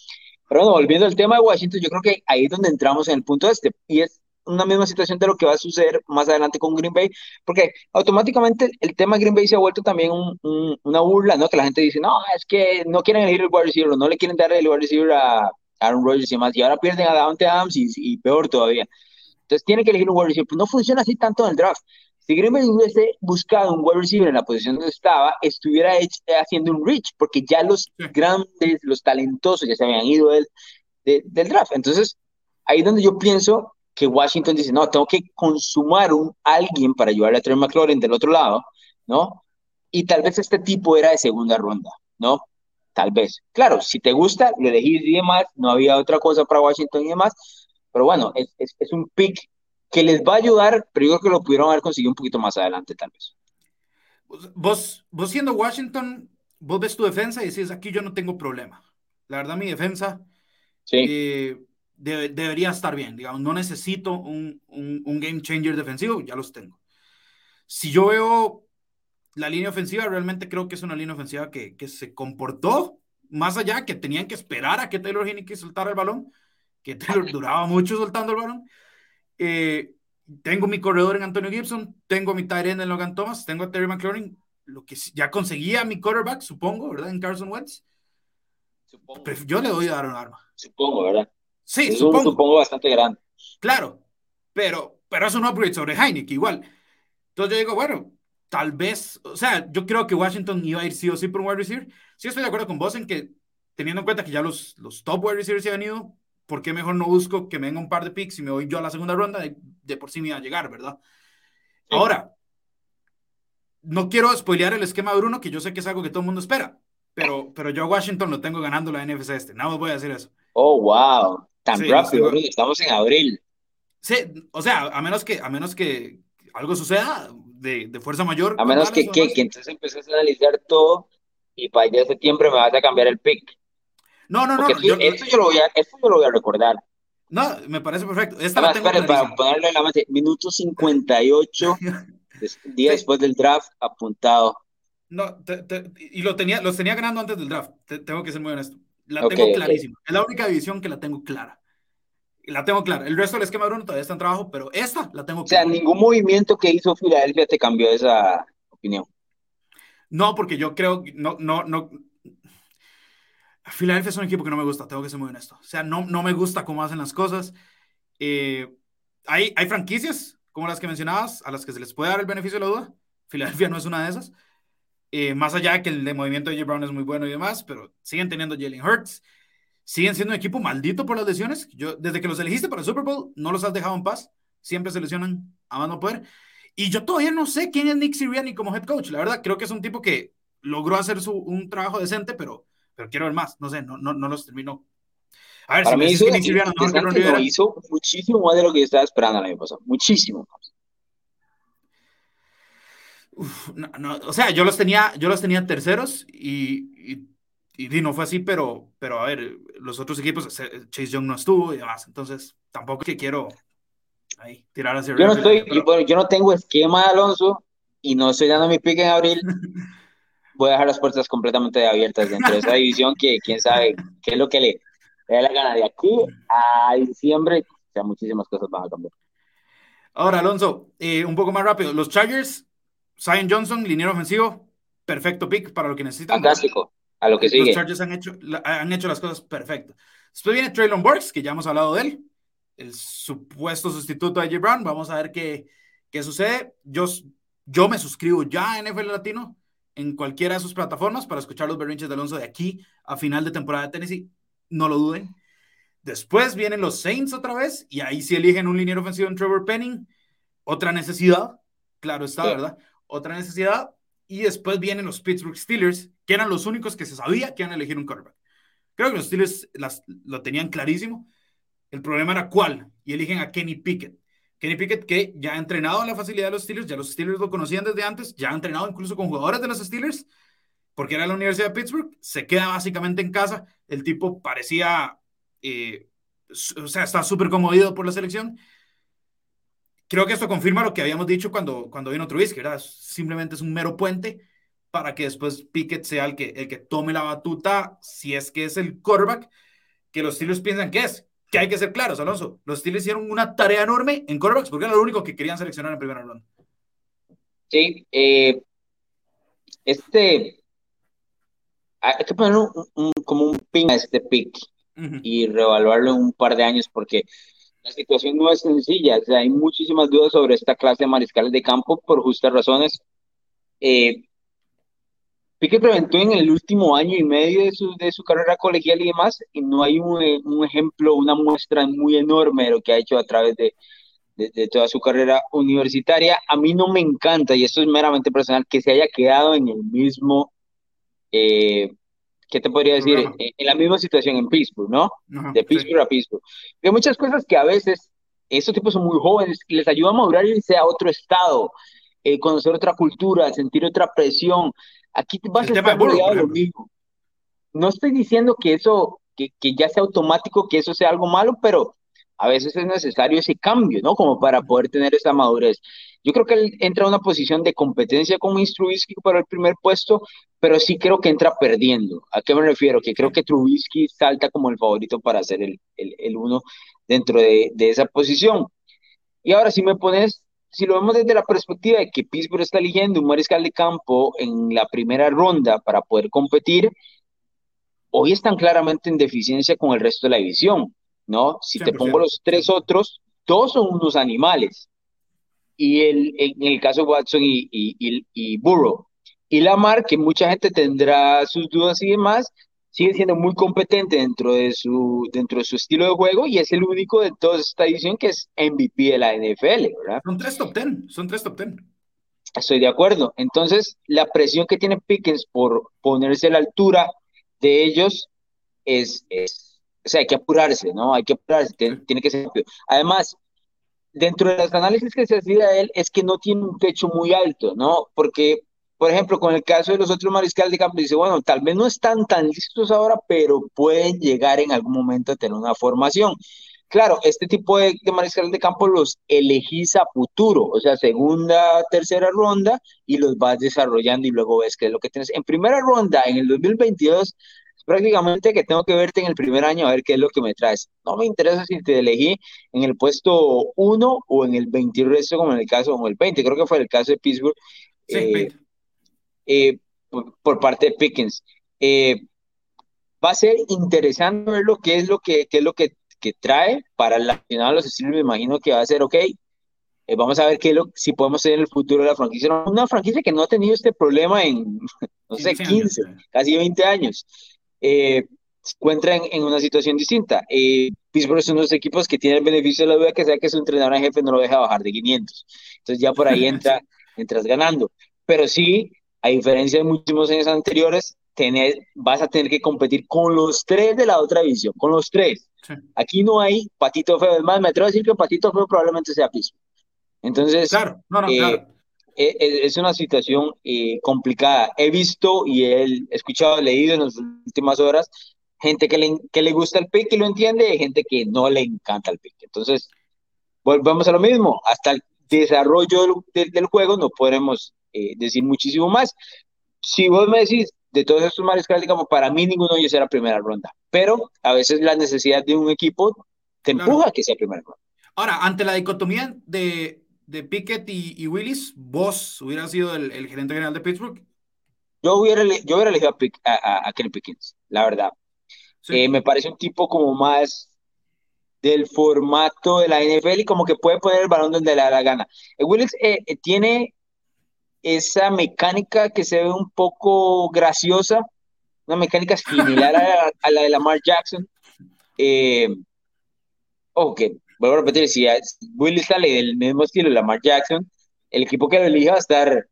B: Pero bueno, volviendo al tema de Washington, yo creo que ahí es donde entramos en el punto este, y es una misma situación de lo que va a suceder más adelante con Green Bay, porque automáticamente el tema Green Bay se ha vuelto también un, una burla, ¿no? Que la gente dice, no, es que no quieren elegir el wide receiver, no le quieren dar el wide receiver a Aaron Rodgers y más, y ahora pierden a Davante Adams y, y peor todavía. Entonces tienen que elegir un wide receiver, pues no funciona así tanto en el draft. Si Bay hubiese buscado un wide receiver en la posición donde estaba, estuviera haciendo un reach, porque ya los grandes, los talentosos ya se habían ido del, del draft. Entonces, ahí es donde yo pienso que Washington dice, no, tengo que consumar un alguien para ayudarle a Trey McLaurin del otro lado, ¿no? Y tal vez este tipo era de segunda ronda, ¿no? Tal vez. Claro, si te gusta, le elegís y demás, no había otra cosa para Washington y demás, pero bueno, es, es, es un pick que les va a ayudar, pero yo creo que lo pudieron haber conseguido un poquito más adelante, tal vez.
A: Vos, vos siendo Washington, vos ves tu defensa y decís, aquí yo no tengo problema. La verdad, mi defensa sí. eh, debería estar bien. Digamos, no necesito un, un, game changer defensivo, ya los tengo. Si yo veo la línea ofensiva, realmente creo que es una línea ofensiva que, que se comportó más allá, que tenían que esperar a que Taylor Heineke soltara el balón, que Taylor duraba mucho soltando el balón. Eh, tengo mi corredor en Antonio Gibson, tengo mi tight end en Logan Thomas, tengo a Terry McLaurin, lo que ya conseguía mi quarterback, supongo, ¿verdad? En Carson Wentz. Supongo. yo le doy a dar un arma.
B: Supongo, ¿verdad?
A: Sí, supongo.
B: supongo bastante grande.
A: Claro, pero, pero es un upgrade sobre Heineken igual. Entonces yo digo, bueno, tal vez, o sea, yo creo que Washington iba a ir sí o sí por un wide receiver. Sí estoy de acuerdo con vos en que, teniendo en cuenta que ya los, los top wide receivers se han ido, ¿por qué mejor no busco que me venga un par de picks y me voy yo a la segunda ronda? De, de por sí me iba a llegar, ¿verdad? Sí. Ahora, no quiero spoilear el esquema de Bruno, que yo sé que es algo que todo el mundo espera, pero, pero yo a Washington lo tengo ganando la NFC este. Nada más voy a decir eso.
B: Oh, wow. Tan sí, rápido, tengo... estamos en abril.
A: Sí, o sea, a menos que, a menos que algo suceda de, de fuerza mayor.
B: A menos que, que, que, entonces empieces a analizar todo y para el día de septiembre me vas a cambiar el pick.
A: No, no, no.
B: Esto
A: yo,
B: esto, yo lo voy a, esto yo lo voy a recordar.
A: No, me parece perfecto. Esta
B: Ahora,
A: la tengo
B: para ponerle en la mente, minuto 58, <laughs> día sí. después del draft, apuntado.
A: No, te, te, y lo tenía, los tenía ganando antes del draft, te, tengo que ser muy honesto. La okay, tengo clarísima. Okay. Es la única división que la tengo clara. La tengo clara. El resto del esquema de Bruno todavía está en trabajo, pero esta la tengo
B: clara. O sea, ningún movimiento que hizo Filadelfia te cambió esa opinión.
A: No, porque yo creo, no, no, no. Filadelfia es un equipo que no me gusta, tengo que ser muy honesto. O sea, no, no me gusta cómo hacen las cosas. Eh, hay, hay franquicias, como las que mencionabas, a las que se les puede dar el beneficio de la duda. Filadelfia no es una de esas. Eh, más allá de que el movimiento de J. Brown es muy bueno y demás, pero siguen teniendo Jalen Hurts, siguen siendo un equipo maldito por las lesiones. Yo, desde que los elegiste para el Super Bowl, no los has dejado en paz, siempre se lesionan a más no poder. Y yo todavía no sé quién es Nick Sirianni como head coach, la verdad, creo que es un tipo que logró hacer su, un trabajo decente, pero, pero quiero ver más, no sé, no, no, no los termino.
B: A ver, Para si mí hizo, no, no, no, hizo muchísimo más de lo que yo estaba esperando el año pasado, muchísimo más.
A: Uf, no, no, o sea, yo los tenía, yo los tenía terceros y, y, y, no fue así, pero, pero a ver, los otros equipos, Chase Young no estuvo y demás, entonces tampoco que quiero ahí tirar hacia
B: Yo no estoy, pero... bueno, yo no tengo esquema de Alonso y no estoy dando mi pick en abril. <laughs> A dejar las puertas completamente abiertas dentro de esa división que quién sabe qué es lo que le, le da la gana de aquí a diciembre, o sea, muchísimas cosas van a cambiar.
A: Ahora, Alonso, eh, un poco más rápido. Los Chargers Zion Johnson, liniero ofensivo, perfecto pick para lo que necesitan.
B: Fantástico, a lo que sigue.
A: Los Chargers han hecho, han hecho las cosas perfectas. Después viene Traylon Burks, que ya hemos hablado de él, el supuesto sustituto de J. Brown. Vamos a ver qué, qué sucede. Yo, yo me suscribo ya a NFL Latino. En cualquiera de sus plataformas para escuchar los berrinches de Alonso de aquí a final de temporada de Tennessee. No lo duden. Después vienen los Saints otra vez y ahí sí eligen un liniero ofensivo en Trevor Penning. Otra necesidad, claro está, ¿verdad? Otra necesidad. Y después vienen los Pittsburgh Steelers, que eran los únicos que se sabía que iban a elegir un quarterback. Creo que los Steelers las, lo tenían clarísimo. El problema era cuál. Y eligen a Kenny Pickett. Kenny Pickett, que ya ha entrenado en la facilidad de los Steelers, ya los Steelers lo conocían desde antes, ya ha entrenado incluso con jugadores de los Steelers, porque era la Universidad de Pittsburgh, se queda básicamente en casa. El tipo parecía, eh, o sea, está súper conmovido por la selección. Creo que esto confirma lo que habíamos dicho cuando, cuando vino Trubisky, ¿verdad? Simplemente es un mero puente para que después Pickett sea el que, el que tome la batuta, si es que es el quarterback que los Steelers piensan que es. Que hay que ser claros, Alonso. Los Steelers hicieron una tarea enorme en quarterbacks porque era lo único que querían seleccionar en primera ronda.
B: Sí, eh, este. Hay que poner un, como un pin a este pick y reevaluarlo en un par de años porque la situación no es sencilla. O sea, hay muchísimas dudas sobre esta clase de mariscales de campo por justas razones. Eh, Piquet reventó en el último año y medio de su, de su carrera colegial y demás, y no hay un, un, ejemplo, una muestra muy enorme de lo que ha hecho a través de, de, toda su carrera universitaria. A mí no me encanta, y esto es meramente personal, que se haya quedado en el mismo, eh, ¿qué te podría decir? En, la misma situación en Pittsburgh, ¿no? de Pittsburgh a Pittsburgh. Hay muchas cosas que a veces estos tipos son muy jóvenes les ayuda a madurar y irse a otro estado, eh, conocer otra cultura, sentir otra presión. Aquí vas a estar rodeado lo mismo. No estoy diciendo que eso, que, que, ya sea automático, que eso sea algo malo, pero a veces es necesario ese cambio, ¿no? Como para poder tener esa madurez. Yo creo que él entra a una posición de competencia como Trubisky para el primer puesto, pero sí creo que entra perdiendo. ¿A qué me refiero? Que creo que Trubisky salta como el favorito para ser el, el, el uno dentro de, de esa posición. Y ahora si me pones si lo vemos desde la perspectiva de que Pittsburgh está eligiendo un mariscal de campo en la primera ronda para poder competir, hoy están claramente en deficiencia con el resto de la división, ¿no? Si te pongo los tres otros, dos son unos animales. Y el, en el caso Watson y, y, y, y Burrow. Y Lamar, que mucha gente tendrá sus dudas y demás, sigue siendo muy competente dentro de su, dentro de su estilo de juego y es el único de toda esta edición que es MVP de la NFL, ¿verdad?
A: Son tres top ten, son tres top ten.
B: Estoy de acuerdo. Entonces, la presión que tiene Pickens por ponerse a la altura de ellos es, es o sea, hay que apurarse, ¿no? Hay que apurarse, tiene, que ser rápido. Además, dentro de los análisis que se hacía de él, es que no tiene un techo muy alto, ¿no? Porque por ejemplo, con el caso de los otros mariscales de campo, dice, bueno, tal vez no están tan listos ahora, pero pueden llegar en algún momento a tener una formación. Claro, este tipo de, de mariscales de campo los elegís a futuro, o sea, segunda, tercera ronda, y los vas desarrollando y luego ves qué es lo que tienes. En primera ronda, en el 2022, prácticamente que tengo que verte en el primer año a ver qué es lo que me traes. No me interesa si te elegí en el puesto 1 o en el 20 resto, como en el caso, o el 20, creo que fue el caso de Pittsburgh. Sí, eh, eh, por, parte de Pickens. Eh, va a ser interesante ver lo que es lo que, es lo que, trae para la final de los estilos. Me imagino que va a ser ok. Eh, vamos a ver qué lo, si podemos tener el futuro de la franquicia. Una franquicia que no ha tenido este problema en, <laughs> no sé, 15, casi 20 años. se encuentra en, una situación distinta. Pittsburgh es uno de los equipos que tiene el beneficio de la duda que sea que su entrenador en jefe no lo deja bajar de 500. Entonces ya por ahí <laughs> entra, entras ganando. Pero sí, a diferencia de muchísimos años anteriores, tener, vas a tener que competir con los tres de la otra división, con los tres. Aquí no hay patito feo, es más, me atrevo a decir que patito feo probablemente sea piso. Entonces,
A: claro, no, no,
B: eh,
A: claro.
B: E, e, es una situación eh, complicada. He visto y he escuchado, leído en las últimas horas gente que le, que le gusta el pick y lo entiende y gente que no le encanta el pick. Entonces, volvemos a lo mismo. Hasta el desarrollo del, del juego no podremos eh, decir muchísimo más. Si vos me decís, de todos estos mariscales, digamos, para mí ninguno de ellos era primera ronda, pero a veces la necesidad de un equipo te empuja a que sea primera ronda.
A: Ahora, ante la dicotomía de, de Pickett y, Willis, ¿vos hubieras sido el, gerente general de Pittsburgh?
B: Yo hubiera, yo hubiera elegido a, a, Kenny Pickens, la verdad. Eh, me parece un tipo como más del formato de la NFL y como que puede poner el balón donde le da la gana. Willis eh, tiene esa mecánica que se ve un poco graciosa, una mecánica similar a, la de Lamar Jackson. Eh, ok, vuelvo a repetir, si Will sale del mismo estilo de Lamar Jackson, el equipo que lo elija va a estar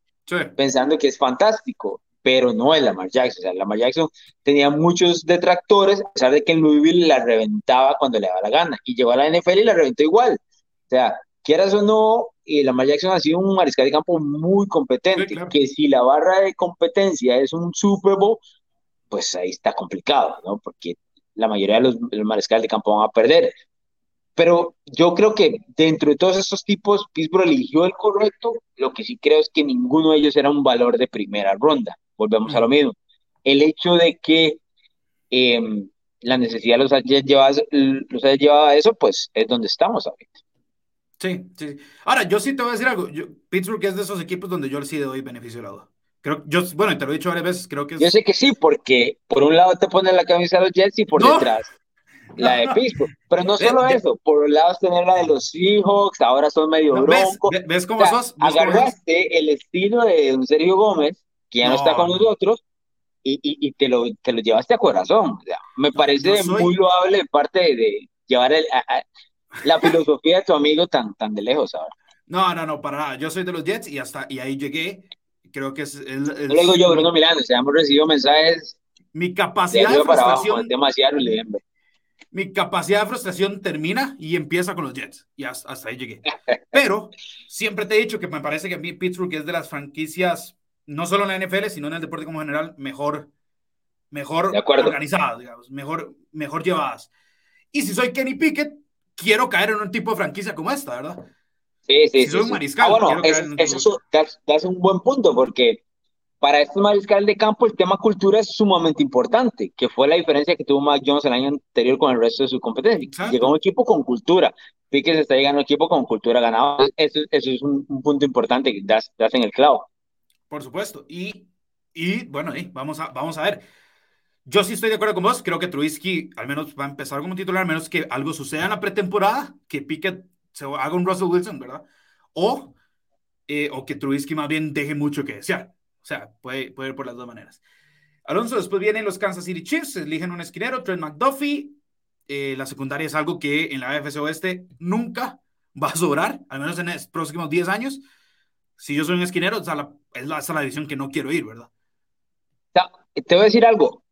B: pensando que es fantástico, pero no es Lamar Jackson. O sea, Lamar Jackson tenía muchos detractores, a pesar de que en Louisville la reventaba cuando le daba la gana, y llegó a la NFL y la reventó igual. O sea, quieras o no, y Lamar Jackson ha sido un mariscal de campo muy competente, que si la barra de competencia es un Super Bowl, pues ahí está complicado, ¿no? Porque la mayoría de los, mariscales de campo van a perder. Pero yo creo que dentro de todos estos tipos, Pittsburgh eligió el correcto. Lo que sí creo es que ninguno de ellos era un valor de primera ronda. Volvemos a lo mismo. El hecho de que em, la necesidad los haya, llevado, los haya llevado a eso, pues es donde estamos ahorita.
A: Sí, sí. Ahora, yo sí te voy a decir algo. Pittsburgh es de esos equipos donde yo sí le doy beneficio de la duda. Creo, yo, bueno, te lo he dicho varias veces, creo que
B: Yo sé que sí, porque por un lado te ponen la camisa de los Jets y por detrás la de Pittsburgh. Pero no <laughs> solo eso, por un lado tener la de los Seahawks, ahora son medio broncos.
A: ¿Ves, cómo sos?
B: agarraste el estilo de un Sergio Gómez, que ya no, está con nosotros, y, y, te, lo, te lo llevaste a corazón. me parece muy loable de parte de, llevar el, la filosofía de tu amigo tan, tan de lejos ahora.
A: No, no, no, para nada. Yo soy de los Jets y hasta y ahí llegué. Creo que es. el
B: no lo digo yo, Bruno Milano, se hemos recibido mensajes.
A: Mi capacidad de, frustración.
B: demasiado
A: Mi capacidad de frustración termina y empieza con los Jets. Y hasta, ahí llegué. Pero siempre te he dicho que me parece que a mí Pittsburgh es de las franquicias, no solo en la NFL, sino en el deporte como general, mejor, mejor organizadas, digamos, mejor, mejor llevadas. Y si soy Kenny Pickett, quiero caer en un tipo de franquicia como esta, ¿verdad?
B: Sí, sí, sí. Soy un mariscal. Ah, bueno, eso es un buen punto porque para este mariscal de campo el tema cultura es sumamente importante, que fue la diferencia que tuvo Mac Jones el año anterior con el resto de su competencia. Llegó un equipo con cultura. Piquet está llegando un equipo con cultura ganada. Eso, eso es un, punto importante que das, das, en el clavo.
A: Por supuesto. Y, y bueno, vamos, a, vamos a ver. Yo sí estoy de acuerdo con vos. Creo que Trubisky al menos va a empezar como titular, al menos que algo suceda en la pretemporada, que Pickett se haga un Russell Wilson, ¿verdad? O, eh, o que Trubisky más bien deje mucho que desear. O sea, puede, puede ir por las dos maneras. Alonso, después vienen los Kansas City Chiefs, eligen un esquinero, Trent McDuffie. Eh, la secundaria es algo que en la AFC Oeste nunca va a sobrar, al menos en los próximos 10 años. Si yo soy un esquinero, es la, es la, la división que no quiero ir, ¿verdad?
B: Te voy a decir algo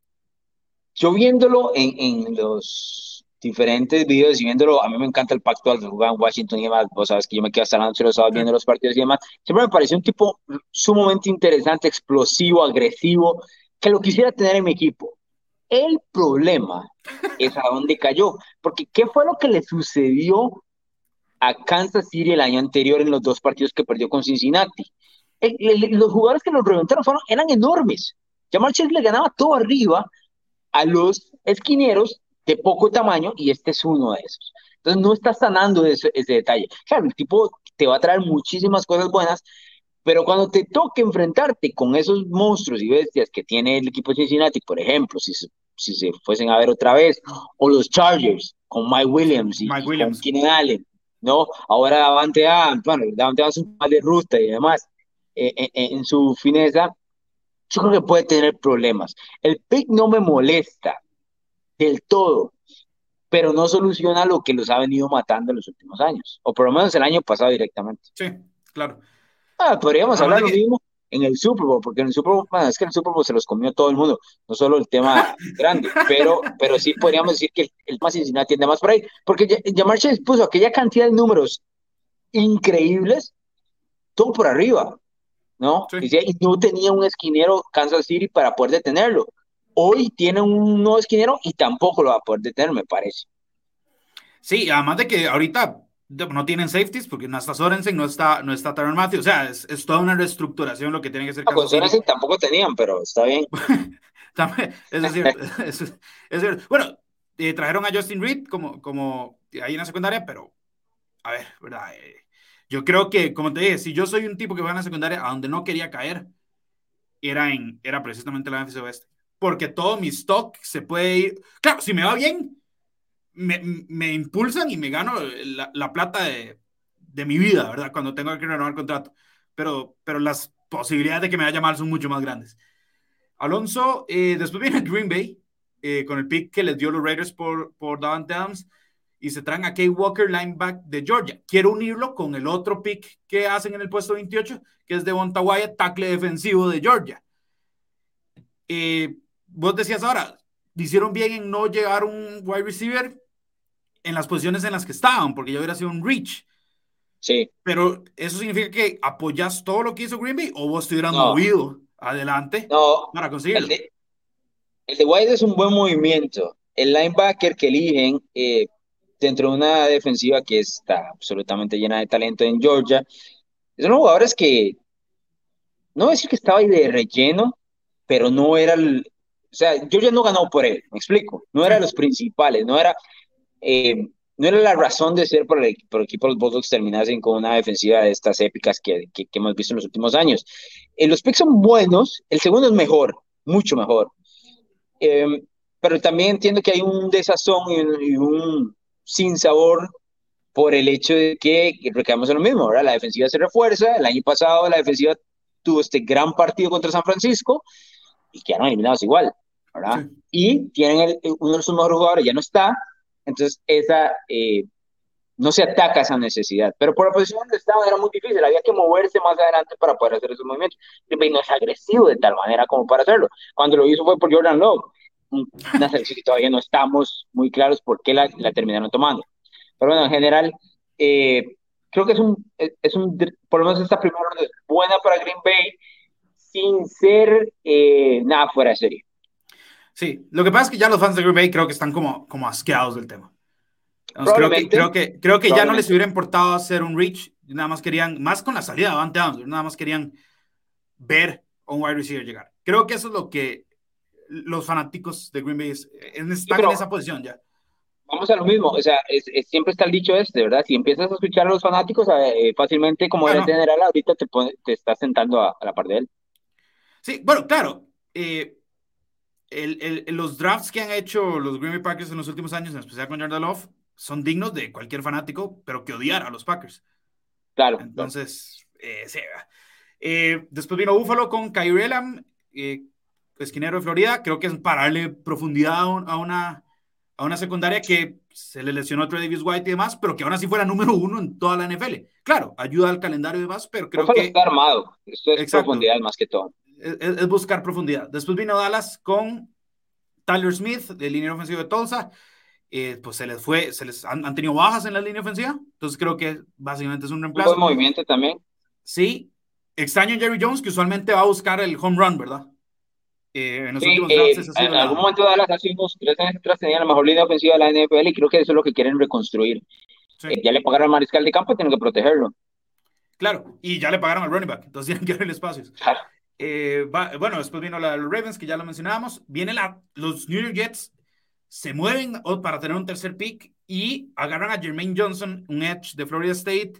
B: yo viéndolo en, en los diferentes videos y viéndolo, a mí me encanta el pacto al jugar en Washington y demás, vos sabes que yo me quedo hasta la noche los sábados viendo los partidos y demás, siempre me pareció un tipo sumamente interesante, explosivo, agresivo, que lo quisiera tener en mi equipo. El problema es a dónde cayó, porque ¿qué fue lo que le sucedió a Kansas City el año anterior en los dos partidos que perdió con Cincinnati? los jugadores que nos reventaron fueron, eran enormes. Jamal Chase le ganaba todo arriba, a los esquineros de poco tamaño y este es uno de esos. Entonces no está sanando ese, ese detalle. Claro, el tipo te va a traer muchísimas cosas buenas, pero cuando te toque enfrentarte con esos monstruos y bestias que tiene el equipo de Cincinnati, por ejemplo, si, si se fuesen a ver otra vez, o los Chargers con Mike Williams y, con Keenan Allen, ¿no? Ahora Davante Adams, bueno, Davante Adams es un de ruta y demás, eh, eh, en su fineza, yo creo que puede tener problemas. El pick no me molesta del todo, pero no soluciona lo que los ha venido matando en los últimos años, o por lo menos el año pasado directamente.
A: Sí, claro.
B: Ah, podríamos hablar lo mismo en el Super Bowl, porque en el Super Bowl, bueno, es que en el Super Bowl se los comió todo el mundo, no solo el tema <laughs> grande, pero, pero sí podríamos decir que el, más Cincinnati más por ahí, porque Jamar Chase puso aquella cantidad de números increíbles, todo por arriba. ¿No? Y no tenía un esquinero Kansas City para poder detenerlo. Hoy tiene un nuevo esquinero y tampoco lo va a poder detener, me parece.
A: Sí, además de que ahorita no tienen safeties porque no está Sorensen, no está, no está Tyron Matthew. O sea, es, toda una reestructuración lo que tiene que hacer.
B: No, Sorensen tampoco tenían, pero está bien. <laughs>
A: También, es cierto. <laughs> es, cierto. Bueno, eh, trajeron a Justin Reed como, como ahí en la secundaria, pero a ver, ¿verdad? Eh, yo creo que, como te dije, si yo soy un tipo que va a la secundaria a donde no quería caer, era, en, era precisamente la NFC Oeste. Porque todo mi stock se puede ir. Claro, si me va bien, me, me impulsan y me gano la, la plata de, de, mi vida, ¿verdad? Cuando tengo que renovar el contrato. Pero, pero las, posibilidades de que me vaya mal son mucho más grandes. Alonso, eh, después viene Green Bay, eh, con el pick que les dio los Raiders por, por Davante Adams, y se traen a Kay Walker, lineback de Georgia. Quiero unirlo con el otro pick que hacen en el puesto 28, que es de Wyatt, tackle defensivo de Georgia. Eh, vos decías ahora, hicieron bien en no llegar un wide receiver en las posiciones en las que estaban, porque ya hubiera sido un reach.
B: Sí.
A: Pero eso significa que apoyas todo lo que hizo Green Bay o vos estuvieras movido adelante para conseguirlo.
B: El de, White es un buen movimiento. El linebacker que eligen eh, dentro de una defensiva que está absolutamente llena de talento en Georgia, son jugadores que, no voy a decir que estaba ahí de relleno, pero no era el, o sea, Georgia no ganó por él, me explico, no era los principales, no era, eh, no era la razón de ser por el, por el equipo de los Bulldogs terminasen con una defensiva de estas épicas que, que, hemos visto en los últimos años. Eh, los picks son buenos, el segundo es mejor, mucho mejor. Eh, pero también entiendo que hay un desazón y un, sin sabor por el hecho de que recordamos en lo mismo, ¿verdad? La defensiva se refuerza, el año pasado la defensiva tuvo este gran partido contra San Francisco y quedaron eliminados igual, ¿verdad? Y tienen uno de sus mejores jugadores, ya no está, entonces esa, eh, no se ataca esa necesidad, pero por la posición donde estaban era muy difícil, había que moverse más adelante para poder hacer esos movimientos. Y no es agresivo de tal manera como para hacerlo. Cuando lo hizo fue por Jordan Love, una selección que todavía no estamos muy claros por qué la, la terminaron tomando. Pero bueno, en general, eh, creo que es un, es un, por lo menos esta primera ronda es buena para Green Bay, sin ser eh, nada fuera de serie.
A: Sí, lo que pasa es que ya los fans de Green Bay creo que están como, como asqueados del tema. Creo que, creo que, creo que ya no les hubiera importado hacer un reach, nada más querían, más con la salida de Avante nada más querían ver a un wide receiver llegar. Creo que eso es lo que los fanáticos de Green Bay están en esa posición ya.
B: Vamos a lo mismo, o sea, siempre está el dicho este, ¿verdad? Si empiezas a escuchar a los fanáticos, eh, fácilmente como bueno, general ahorita te, te estás sentando a, la par de él.
A: Sí, bueno, claro. Eh, el, el, los drafts que han hecho los Green Bay Packers en los últimos años, en especial con Jordan Love, son dignos de cualquier fanático, pero que odiara a los Packers.
B: Claro.
A: Entonces, Eh, sí. Eh, después vino Buffalo con Kyrie Elam, esquinero de Florida. Creo que es para darle profundidad a una a una secundaria que se le lesionó a Trey Davis White y demás, pero que aún así fuera número uno en toda la NFL. Claro, ayuda al calendario y demás, pero creo que...
B: está armado. Esto es profundidad más que todo.
A: Es, buscar profundidad. Después vino Dallas con Tyler Smith, de línea ofensiva de Tulsa. Eh, pues se les fue, se les han, tenido bajas en la línea ofensiva, entonces creo que básicamente es un reemplazo.
B: Un movimiento también.
A: Sí, extraño Jerry Jones, que usualmente va a buscar el home run, ¿verdad?
B: Eh, en, en algún momento Dallas hace unos tres años atrás tenía la mejor línea ofensiva de la NFL y creo que eso es lo que quieren reconstruir. Eh, ya le pagaron al mariscal de campo, tienen que protegerlo.
A: Claro, y ya le pagaron al running back, entonces <laughs> tienen que abrir espacios. Eh, bueno, después vino la, los Ravens, que ya lo mencionábamos. Viene la, los New York Jets, se mueven para tener un tercer pick y agarran a Jermaine Johnson, un edge de Florida State,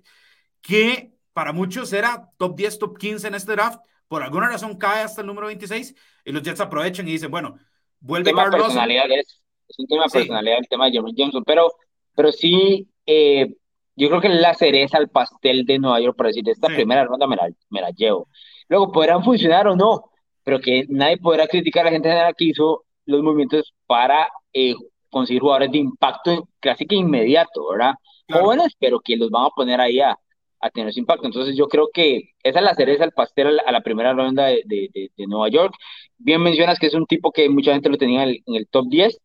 A: que para muchos era top 10, top 15 en este draft por alguna razón cae hasta el número 26 y los Jets aprovechan y dicen, bueno, vuelve
B: tema. Personalidad es, es un tema de personalidad el tema de Jeremy Johnson, pero, pero sí, eh, yo creo que la cereza al pastel de Nueva York, para decir, esta primera ronda me la, me la llevo. Luego podrán funcionar o no, pero que nadie podrá criticar a la gente que hizo los movimientos para eh, conseguir jugadores de impacto casi que inmediato, ¿verdad? Jóvenes, pero que los van a poner ahí a, a tener ese impacto. Entonces yo creo que esa es la cereza al pastel a la, primera ronda de, de, de, Nueva York. Bien mencionas que es un tipo que mucha gente lo tenía en el, top 10,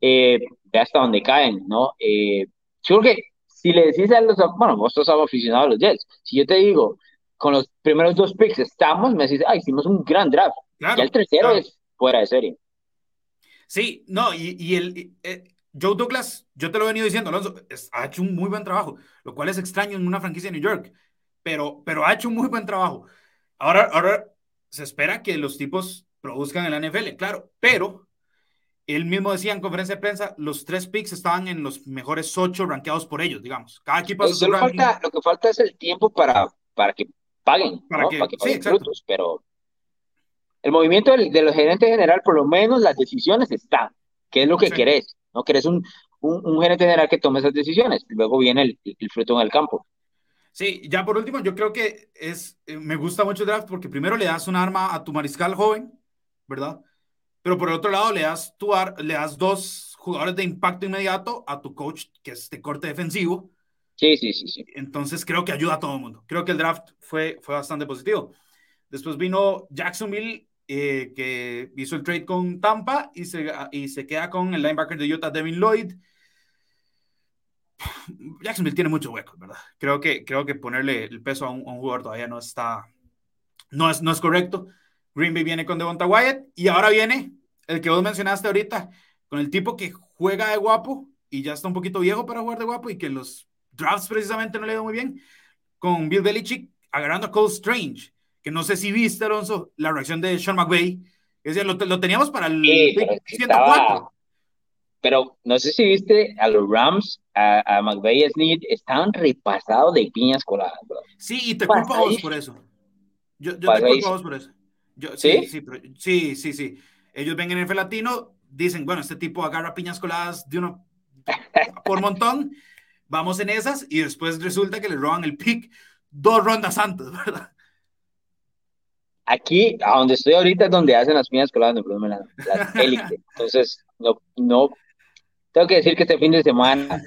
B: eh, ve hasta donde caen, ¿no? Eh, yo creo que si le decís a los, bueno, vos sos aficionado a los Jets, si yo te digo, con los primeros dos picks estamos, me decís, ah, hicimos un gran draft. y el tercero es fuera de serie.
A: Sí, no, y, y el, eh, Joe Douglas, yo te lo he venido diciendo, Alonso, ha hecho un muy buen trabajo, lo cual es extraño en una franquicia de New York, pero, pero ha hecho un muy buen trabajo. Ahora, ahora se espera que los tipos produzcan en la NFL, claro, pero él mismo decía en conferencia de prensa, los tres picks estaban en los mejores ocho rankeados por ellos, digamos. Cada equipo
B: lo, falta, lo que falta es el tiempo para, para que paguen, para, que, paguen frutos, pero el movimiento de los gerentes general, por lo menos las decisiones están, ¿Qué es lo que querés. ¿No? Que eres un, un, gerente general que tome esas decisiones. Luego viene el, el, fruto en el campo.
A: Sí, ya por último, yo creo que es, eh, me gusta mucho el draft porque primero le das un arma a tu mariscal joven, ¿verdad? Pero por el otro lado le das, tu le das dos jugadores de impacto inmediato a tu coach, que es de corte defensivo.
B: Sí, sí, sí, sí.
A: Entonces creo que ayuda a todo el mundo. Creo que el draft fue, fue bastante positivo. Después vino Jacksonville, eh, que hizo el trade con Tampa y se, y se queda con el linebacker de Utah, Devin Lloyd. <sighs> Jacksonville tiene mucho hueco, ¿verdad? Creo que, creo que ponerle el peso a un, jugador todavía no está, no es, no es correcto. Green Bay viene con Devonta Wyatt y ahora viene el que vos mencionaste ahorita, con el tipo que juega de guapo y ya está un poquito viejo para jugar de guapo y que los drafts precisamente no le dio muy bien, con Bill Belichick agarrando a Cole Strange, que no sé si viste, Alonso, la reacción de Sean McVay. Es decir, lo, lo teníamos para el 104
B: pero no sé si viste a los Rams, a, a McVeigh Sneed, estaban repasados de piñas coladas, bro.
A: Sí, y te culpo a vos por eso. Yo, yo te culpo a vos por eso. Yo, ¿Sí? Sí, sí, sí, sí, Ellos ven en el Latino, dicen, bueno, este tipo agarra piñas coladas de uno por montón, vamos en esas, y después resulta que le roban el pick dos rondas antes, <laughs> ¿verdad?
B: Aquí, a donde estoy ahorita, es donde hacen las piñas coladas, no, la, la élite. Entonces, no, no tengo que decir que este fin de semana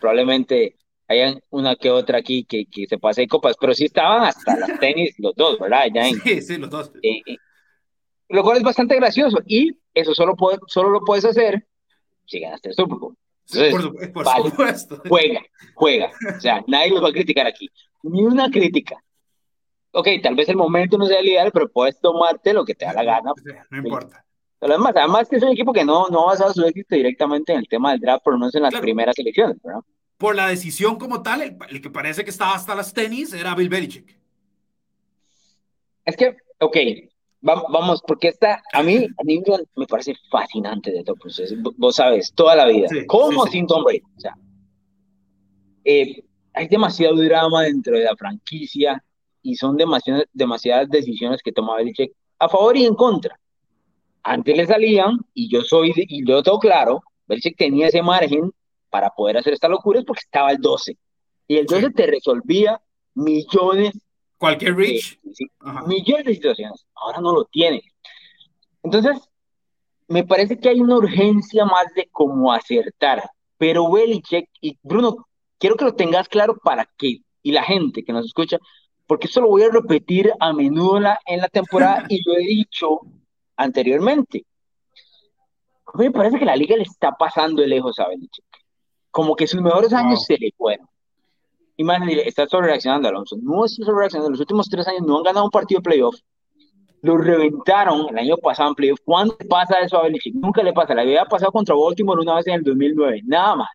B: probablemente hayan una que otra aquí que, que se pase de copas, pero sí estaban hasta las tenis los dos, ¿verdad?
A: sí, sí, los dos.
B: Eh, eh, lo cual es bastante gracioso y eso solo, puede, solo lo puedes hacer si ganaste el Super Bowl.
A: por, supuesto.
B: Juega, juega. O sea, nadie los va a criticar aquí. Ni una crítica. Ok, tal vez el momento no sea el ideal, pero puedes tomarte lo que te da la gana.
A: No importa.
B: Además, además que es un equipo que no, no ha basado su éxito directamente en el tema del draft, por lo menos en las primeras elecciones, ¿verdad?
A: Por la decisión como tal, el, que parece que estaba hasta las tenis era Bill Belichick.
B: Es que, ok, vamos, porque esta, a mí, a mí me parece fascinante de todo el proceso. Vos sabes, toda la vida. ¿Cómo sin Tom Brady? O sea, eh, hay demasiado drama dentro de la franquicia y son demasiadas, demasiadas decisiones que toma Belichick a favor y en contra antes le salían, y yo soy, y yo tengo claro, Belichick tenía ese margen para poder hacer estas locuras porque estaba el 12. Y el 12 te resolvía millones.
A: Cualquier reach.
B: millones de situaciones. Ahora no lo tiene. Entonces, me parece que hay una urgencia más de cómo acertar. Pero Belichick, y Bruno, quiero que lo tengas claro para que, y la gente que nos escucha, porque esto lo voy a repetir a menudo en la, en la temporada y lo he dicho anteriormente. A mí me parece que la liga le está pasando de lejos a Belichick. Como que sus mejores años se le fueron. Y más, está sobre reaccionando, Alonso. No está sobre reaccionando. Los últimos tres años no han ganado un partido de playoff. Lo reventaron el año pasado en playoff. ¿Cuándo pasa eso a Belichick? Nunca le pasa. Le había pasado contra Baltimore una vez en el 2009. Nada más.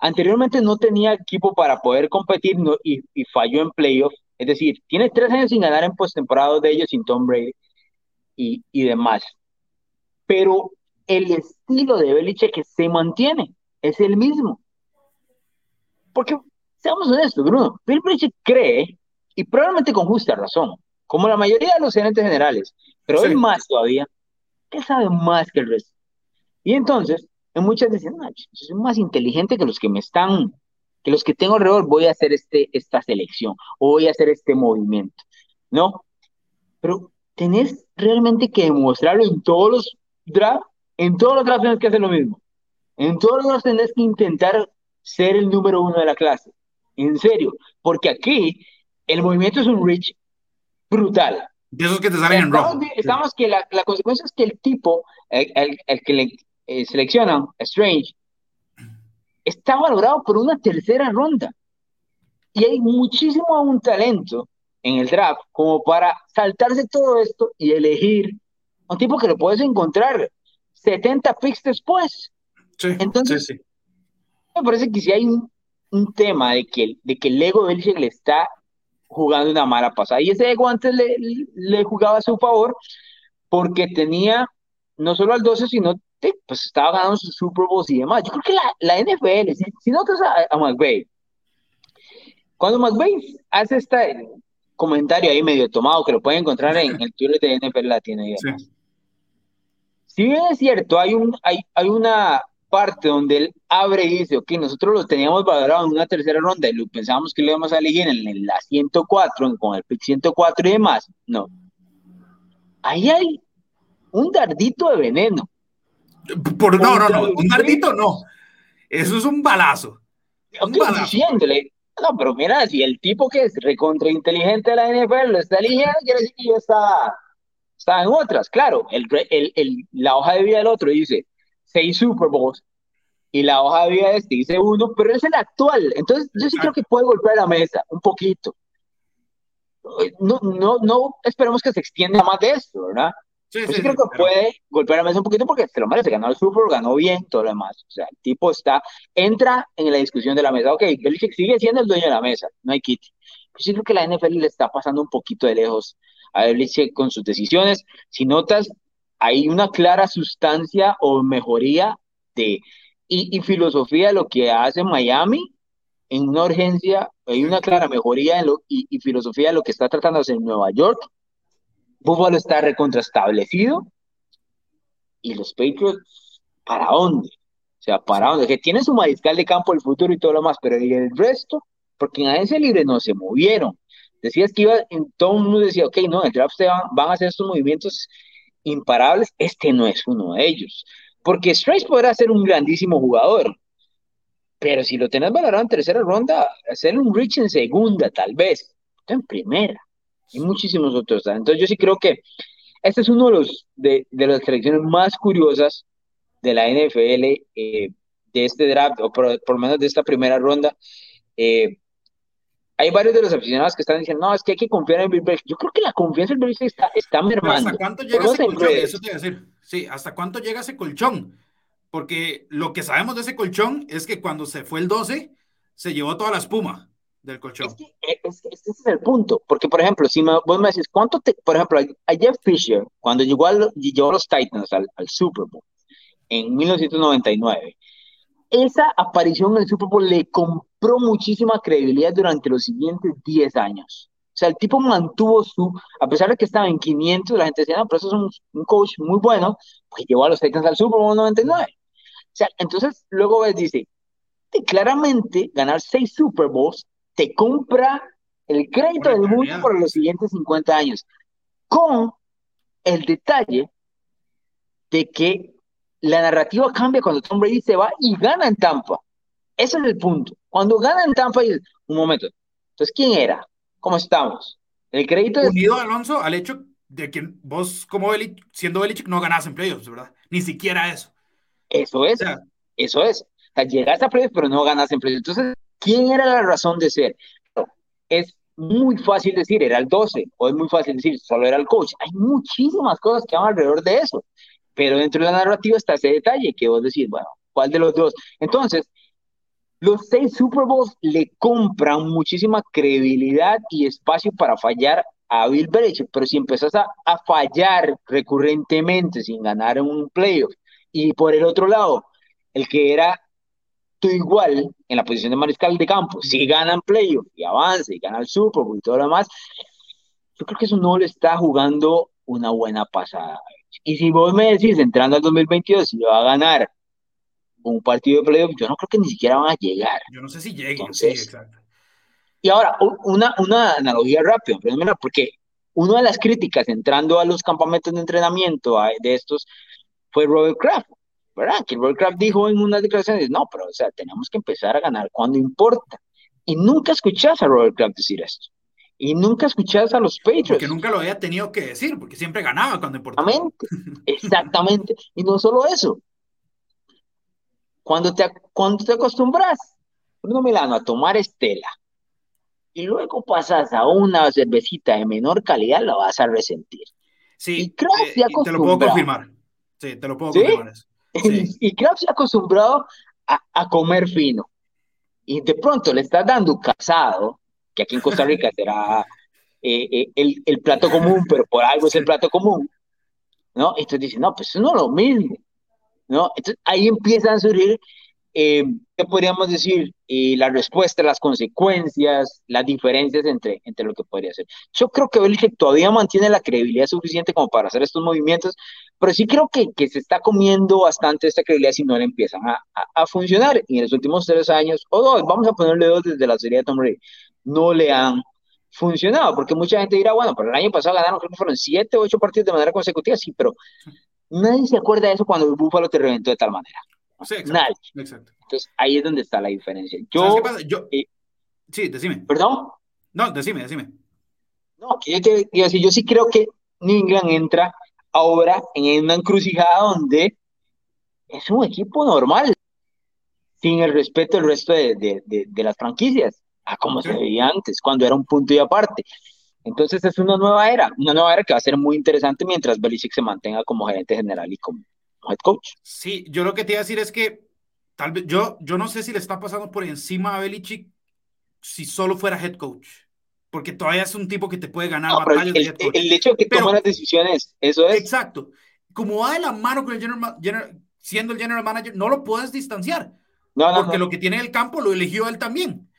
B: Anteriormente no tenía equipo para poder competir y, y, falló en playoff. Es decir, tiene tres años sin ganar en postemporada de ellos sin Tom Brady y, y demás. Pero el estilo de Belichick se mantiene, es el mismo. Porque, seamos honestos, Bruno, Bill Belichick cree, y probablemente con justa razón, como la mayoría de los gerentes generales, pero él más todavía, que sabe más que el resto. Y entonces, en muchas dicen, no, yo soy más inteligente que los que me están, que los que tengo alrededor, voy a hacer este, esta selección, o voy a hacer este movimiento, ¿no? Pero tenés realmente que demostrarlo en todos los drafts, en todos los drafts tenés que hacer lo mismo. En todos los drafts tenés que intentar ser el número uno de la clase. En serio, porque aquí el movimiento es un reach brutal.
A: De esos que te salen en rojo.
B: Estamos que la, la, consecuencia es que el tipo, el, el, que le eh, seleccionan, Strange, está valorado por una tercera ronda. Y hay muchísimo un talento en el draft como para saltarse todo esto y elegir un tipo que lo puedes encontrar 70 picks después.
A: Sí,
B: Entonces,
A: sí,
B: me parece que si hay un, un, tema de que, de que el ego de Belichick le está jugando una mala pasada. Y ese ego antes le, le jugaba a su favor porque tenía no solo al 12, sino pues estaba ganando sus Super Bowls y demás. Yo creo que la, la NFL, si, si notas a, a McVay, cuando McVay hace esta, comentario ahí medio tomado que lo pueden encontrar en el Twitter de NFL Latino y demás. Si bien es cierto, hay, un, hay, hay una parte donde él abre y dice, ok, nosotros lo teníamos valorado en una tercera ronda y lo pensábamos que lo íbamos a elegir en la 104, con el pick 104 y demás. No. Ahí hay un dardito de veneno.
A: Por, no, no, no, un dardito no. Eso es un balazo.
B: Un balazo. Diciéndole, no, pero mira, si el tipo que es recontra inteligente de la NFL lo está eligiendo, quiere decir que yo estaba, estaba en otras. Claro, el, el, el, la hoja de vida del otro dice seis Super Bowls y la hoja de vida de este dice uno, pero es el actual. Entonces, yo sí creo que puede golpear la mesa un poquito. No, no, no esperemos que se extienda más de esto, ¿verdad? Sí, sí, creo que puede golpear la mesa un poquito porque se lo merece, ganó el Super Bowl, ganó bien, todo lo demás. O sea, el tipo está, entra en la discusión de la mesa. Ok, Belichick sigue siendo el dueño de la mesa, no hay kit. Yo sí creo que la NFL le está pasando un poquito de lejos a Belichick con sus decisiones. Si notas, hay una clara sustancia o mejoría de y, filosofía de lo que hace Miami en una urgencia, hay una clara mejoría en lo, y, filosofía de lo que está tratando de hacer en Nueva York. Buffalo está recontraestablecido y los Patriots, ¿para dónde? O sea, ¿para dónde? Que tiene su mariscal de campo el futuro y todo lo más, pero el resto, porque en ese libre no se movieron. Decías que iba, todo el mundo decía, ok, no, el draft van, van a hacer estos movimientos imparables, este no es uno de ellos. Porque Strace podrá ser un grandísimo jugador, pero si lo tenés valorado en tercera ronda, hacer un Rich en segunda, tal vez, en primera, y muchísimos otros. Entonces, yo sí creo que este es uno de, los, de, las selecciones más curiosas de la NFL, eh, de este draft, o por, lo menos de esta primera ronda. Eh, hay varios de los aficionados que están diciendo, no, es que hay que confiar en Bill Belichick. Yo creo que la confianza en Bill Belichick está, está mermando.
A: ¿Hasta cuánto llega ese colchón? Eso te iba a decir. Sí, ¿hasta cuánto llega ese colchón? Porque lo que sabemos de ese colchón es que cuando se fue el 12, se llevó toda la espuma del colchón. Es que,
B: eh, ese es el punto. Porque, por ejemplo, si vos me decís, ¿cuánto te, por ejemplo, a Jeff Fisher, cuando llegó, al, a los Titans al, al Super Bowl en 1999, esa aparición en el Super Bowl le compró muchísima credibilidad durante los siguientes 10 años. O sea, el tipo mantuvo su, a pesar de que estaba en 500, la gente decía, no, pero eso es un, coach muy bueno, pues llevó a los Titans al Super Bowl 99. O sea, entonces luego ves, dice, claramente ganar 6 Super Bowls te compra el crédito del mundo por los siguientes 50 años, con el detalle de que la narrativa cambia cuando Tom Brady se va y gana en Tampa. Ese es el punto. Cuando gana en Tampa, dices, un momento, entonces, ¿quién era? ¿Cómo estamos? El crédito
A: es... Unido, Alonso, al hecho de que vos, como siendo Belichick, no ganás en playoffs, ¿verdad? Ni siquiera eso.
B: Eso es, eso es. O sea, llegaste a playoffs, pero no ganas en playoffs. Entonces, ¿quién era la razón de ser? Es muy fácil decir, era el 12, o es muy fácil decir, solo era el coach. Hay muchísimas cosas que van alrededor de eso. Pero dentro de la narrativa está ese detalle que vos decís, bueno, ¿cuál de los dos? Entonces, los seis Super Bowls le compran muchísima credibilidad y espacio para fallar a Bill Belichick, pero si empezás a, a fallar recurrentemente sin ganar un playoff, y por el otro lado, el que era tú igual en la posición de mariscal de campo, si ganan playoff y avanza y gana el Super Bowl y todo lo demás, yo creo que eso no le está jugando una buena pasada. Y si vos me decís, entrando al 2022, si va a ganar un partido de playoff, yo no creo que ni siquiera van a llegar.
A: Yo no sé si lleguen, sí, exacto.
B: Y ahora, una, una analogía rápida, porque una de las críticas entrando a los campamentos de entrenamiento de estos fue Robert Kraft, ¿verdad? Que Robert Kraft dijo en unas declaraciones, no, pero o sea, tenemos que empezar a ganar cuando importa. Y nunca escuchás a Robert Kraft decir esto. Y nunca escuchás a los Patriots. Porque
A: nunca lo había tenido que decir, porque siempre ganaba cuando importaba.
B: Exactamente, <laughs> exactamente. y no solo eso. Cuando te, cuando te acostumbras, Bruno Milano, a tomar Estela, y luego pasas a una cervecita de menor calidad, la vas a resentir.
A: Sí, y eh, te lo puedo confirmar. Sí, te lo puedo confirmar.
B: Y Kraft se ha acostumbrado a, a comer fino. Y de pronto le estás dando casado, que aquí en Costa Rica será eh, eh, el, el, plato común, pero por algo es el plato común, ¿no? Entonces dicen, no, pues eso no es lo mismo, ¿no? Entonces ahí empiezan a surgir eh, ¿qué podríamos decir? Y la respuesta, las consecuencias, las diferencias entre, entre lo que podría ser. Yo creo que Belichick todavía mantiene la credibilidad suficiente como para hacer estos movimientos, pero sí creo que, que se está comiendo bastante esta credibilidad si no le empiezan a, a, funcionar. Y en los últimos tres años, o dos, vamos a ponerle dos desde la serie de Tom Brady, no le han funcionado, porque mucha gente dirá, bueno, pero el año pasado ganaron, creo que fueron siete o ocho partidos de manera consecutiva, sí, pero nadie se acuerda de eso cuando el Búfalo te reventó de tal manera. Sí, exacto, Entonces ahí es donde está la diferencia. Yo,
A: Yo eh, sí, decime.
B: ¿Perdón?
A: No, decime, decime.
B: No, que yo te yo sí creo que New England entra ahora en una encrucijada donde es un equipo normal, sin el respeto del resto de, de, de, las franquicias, a como se veía antes, cuando era un punto y aparte. Entonces es una nueva era, una nueva era que va a ser muy interesante mientras Belichick se mantenga como gerente general y como head coach.
A: Sí, yo lo que te iba a decir es que tal vez yo, yo no sé si le está pasando por encima a Belichick si solo fuera head coach, porque todavía es un tipo que te puede ganar
B: batallas el, de El hecho de que toma las decisiones, eso es.
A: Exacto. Como va de la mano con el general, siendo el general manager, no lo puedes distanciar. No, no, porque lo que tiene en el campo lo eligió él también.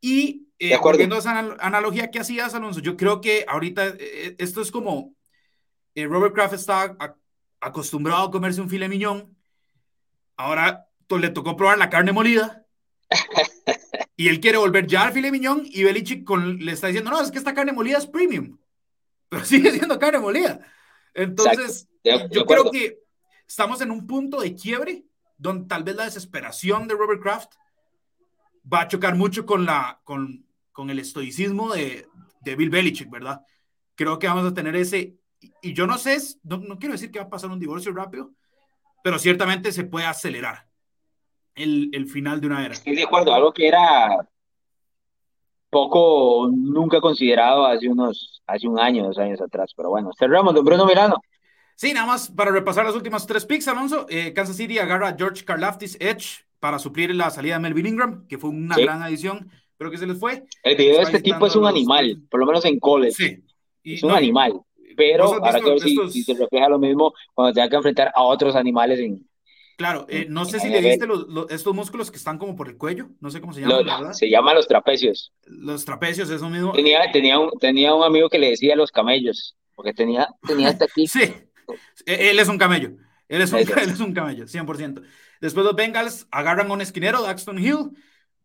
A: Y eh, volviendo a esa analogía que hacías, Alonso, yo creo que ahorita eh, esto es como eh, Robert Kraft está acostumbrado a comerse un filet miñón, ahora le tocó probar la carne molida <laughs> y él quiere volver ya al filet miñón y Belichick con, le está diciendo, no, es que esta carne molida es premium, pero <laughs> sigue siendo carne molida. Entonces, yo creo que estamos en un punto de quiebre donde tal vez la desesperación de Robert Kraft va a chocar mucho con, la, con, con el estoicismo de, de Bill Belichick, ¿verdad? Creo que vamos a tener ese y yo no sé, no, no, quiero decir que va a pasar un divorcio rápido, pero ciertamente se puede acelerar el, el final de una era.
B: Estoy de acuerdo, algo que era poco, nunca considerado hace unos, hace un año, dos años atrás, pero bueno, cerramos, don Bruno Milano.
A: Sí, nada más para repasar las últimas tres picks, Alonso. Eh, Kansas City agarra a George Karlaftis Edge para suplir la salida de Melvin Ingram, que fue una gran adición, pero que se les fue.
B: El video de este tipo es un animal, por lo menos en college. Sí. es un animal pero ahora que si, se refleja lo mismo cuando tenga que enfrentar a otros animales en...
A: Claro, eh, no sé si le viste estos músculos que están como por el cuello, no sé cómo se llaman.
B: se llaman los trapecios.
A: Los trapecios, eso mismo.
B: Tenía, tenía, un, tenía un amigo que le decía los camellos, porque tenía, tenía hasta aquí. <laughs>
A: sí, e, él es un camello. Él es un, <laughs> él es un camello, 100%. Después los Bengals agarran a un esquinero, Daxton Hill.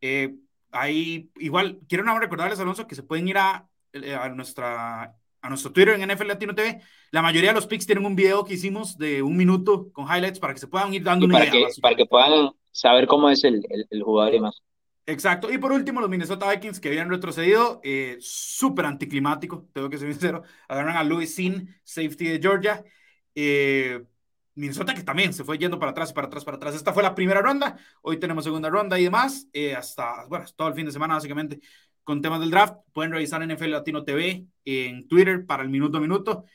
A: Eh, ahí, igual, quiero recordarles, Alonso, que se pueden ir a, eh, a nuestra a nuestro Twitter en NFL Latino TV. La mayoría de los picks tienen un video que hicimos de un minuto con highlights para que se puedan ir dando una
B: para idea. Que, para que puedan saber cómo es el, el, jugador y más.
A: Exacto. Y por último, los Minnesota Vikings que habían retrocedido, eh, súper anticlimático, tengo que ser sincero. Agarran a Louis Sin, safety de Georgia. Eh, Minnesota que también se fue yendo para atrás y para atrás, para atrás. Esta fue la primera ronda. Hoy tenemos segunda ronda y demás. Eh, hasta, bueno, todo el fin de semana básicamente con temas del draft. Pueden revisar NFL Latino TV en Twitter para el minuto a minuto.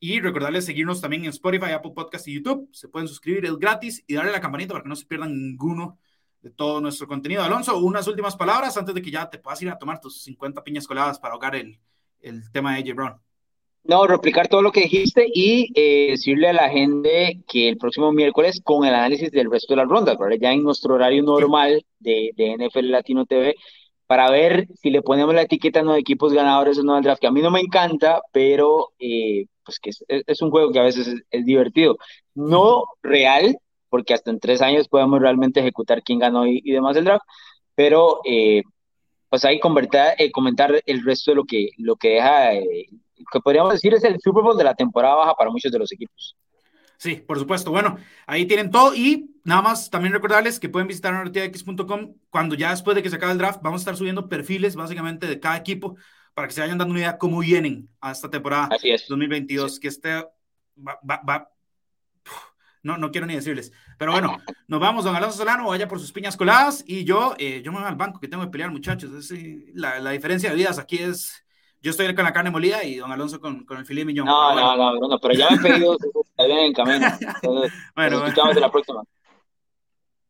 A: Y recordarles seguirnos también en Spotify, Apple Podcast y YouTube. Se pueden suscribir, es gratis y darle la campanita para que no se pierdan ninguno de todo nuestro contenido. Alonso, unas últimas palabras antes de que ya te puedas ir a tomar tus 50 piñas coladas para ahogar el, el tema de AJ Brown.
B: No, replicar todo lo que dijiste y eh, decirle a la gente que el próximo miércoles con el análisis del resto de las rondas, ya en nuestro horario normal de, de NFL Latino TV, para ver si le ponemos la etiqueta no de equipos ganadores o no al draft, que a mí no me encanta, pero eh, pues que es, un juego que a veces es, divertido. No real, porque hasta en tres años podemos realmente ejecutar quién ganó y, demás el draft, pero eh, pues ahí eh, comentar el resto de lo que, lo que deja, que podríamos decir es el Super Bowl de la temporada baja para muchos de los equipos.
A: Sí, por supuesto. Bueno, ahí tienen todo y nada más también recordarles que pueden visitar narrativax.com cuando ya después de que se acabe el draft vamos a estar subiendo perfiles básicamente de cada equipo para que se vayan dando una idea cómo vienen a esta temporada 2022, que este va, no, no quiero ni decirles. Pero bueno, <laughs> nos vamos, don Alonso Solano, vaya por sus piñas coladas y yo, eh, yo me voy al banco que tengo que pelear, muchachos. la, la diferencia de vidas aquí es yo estoy con la carne molida y don Alonso con, con el filet millón.
B: No, no, no, no, pero ya me he pedido, <laughs> bien camino. <laughs> Entonces, bueno, nos escuchamos bueno. la próxima.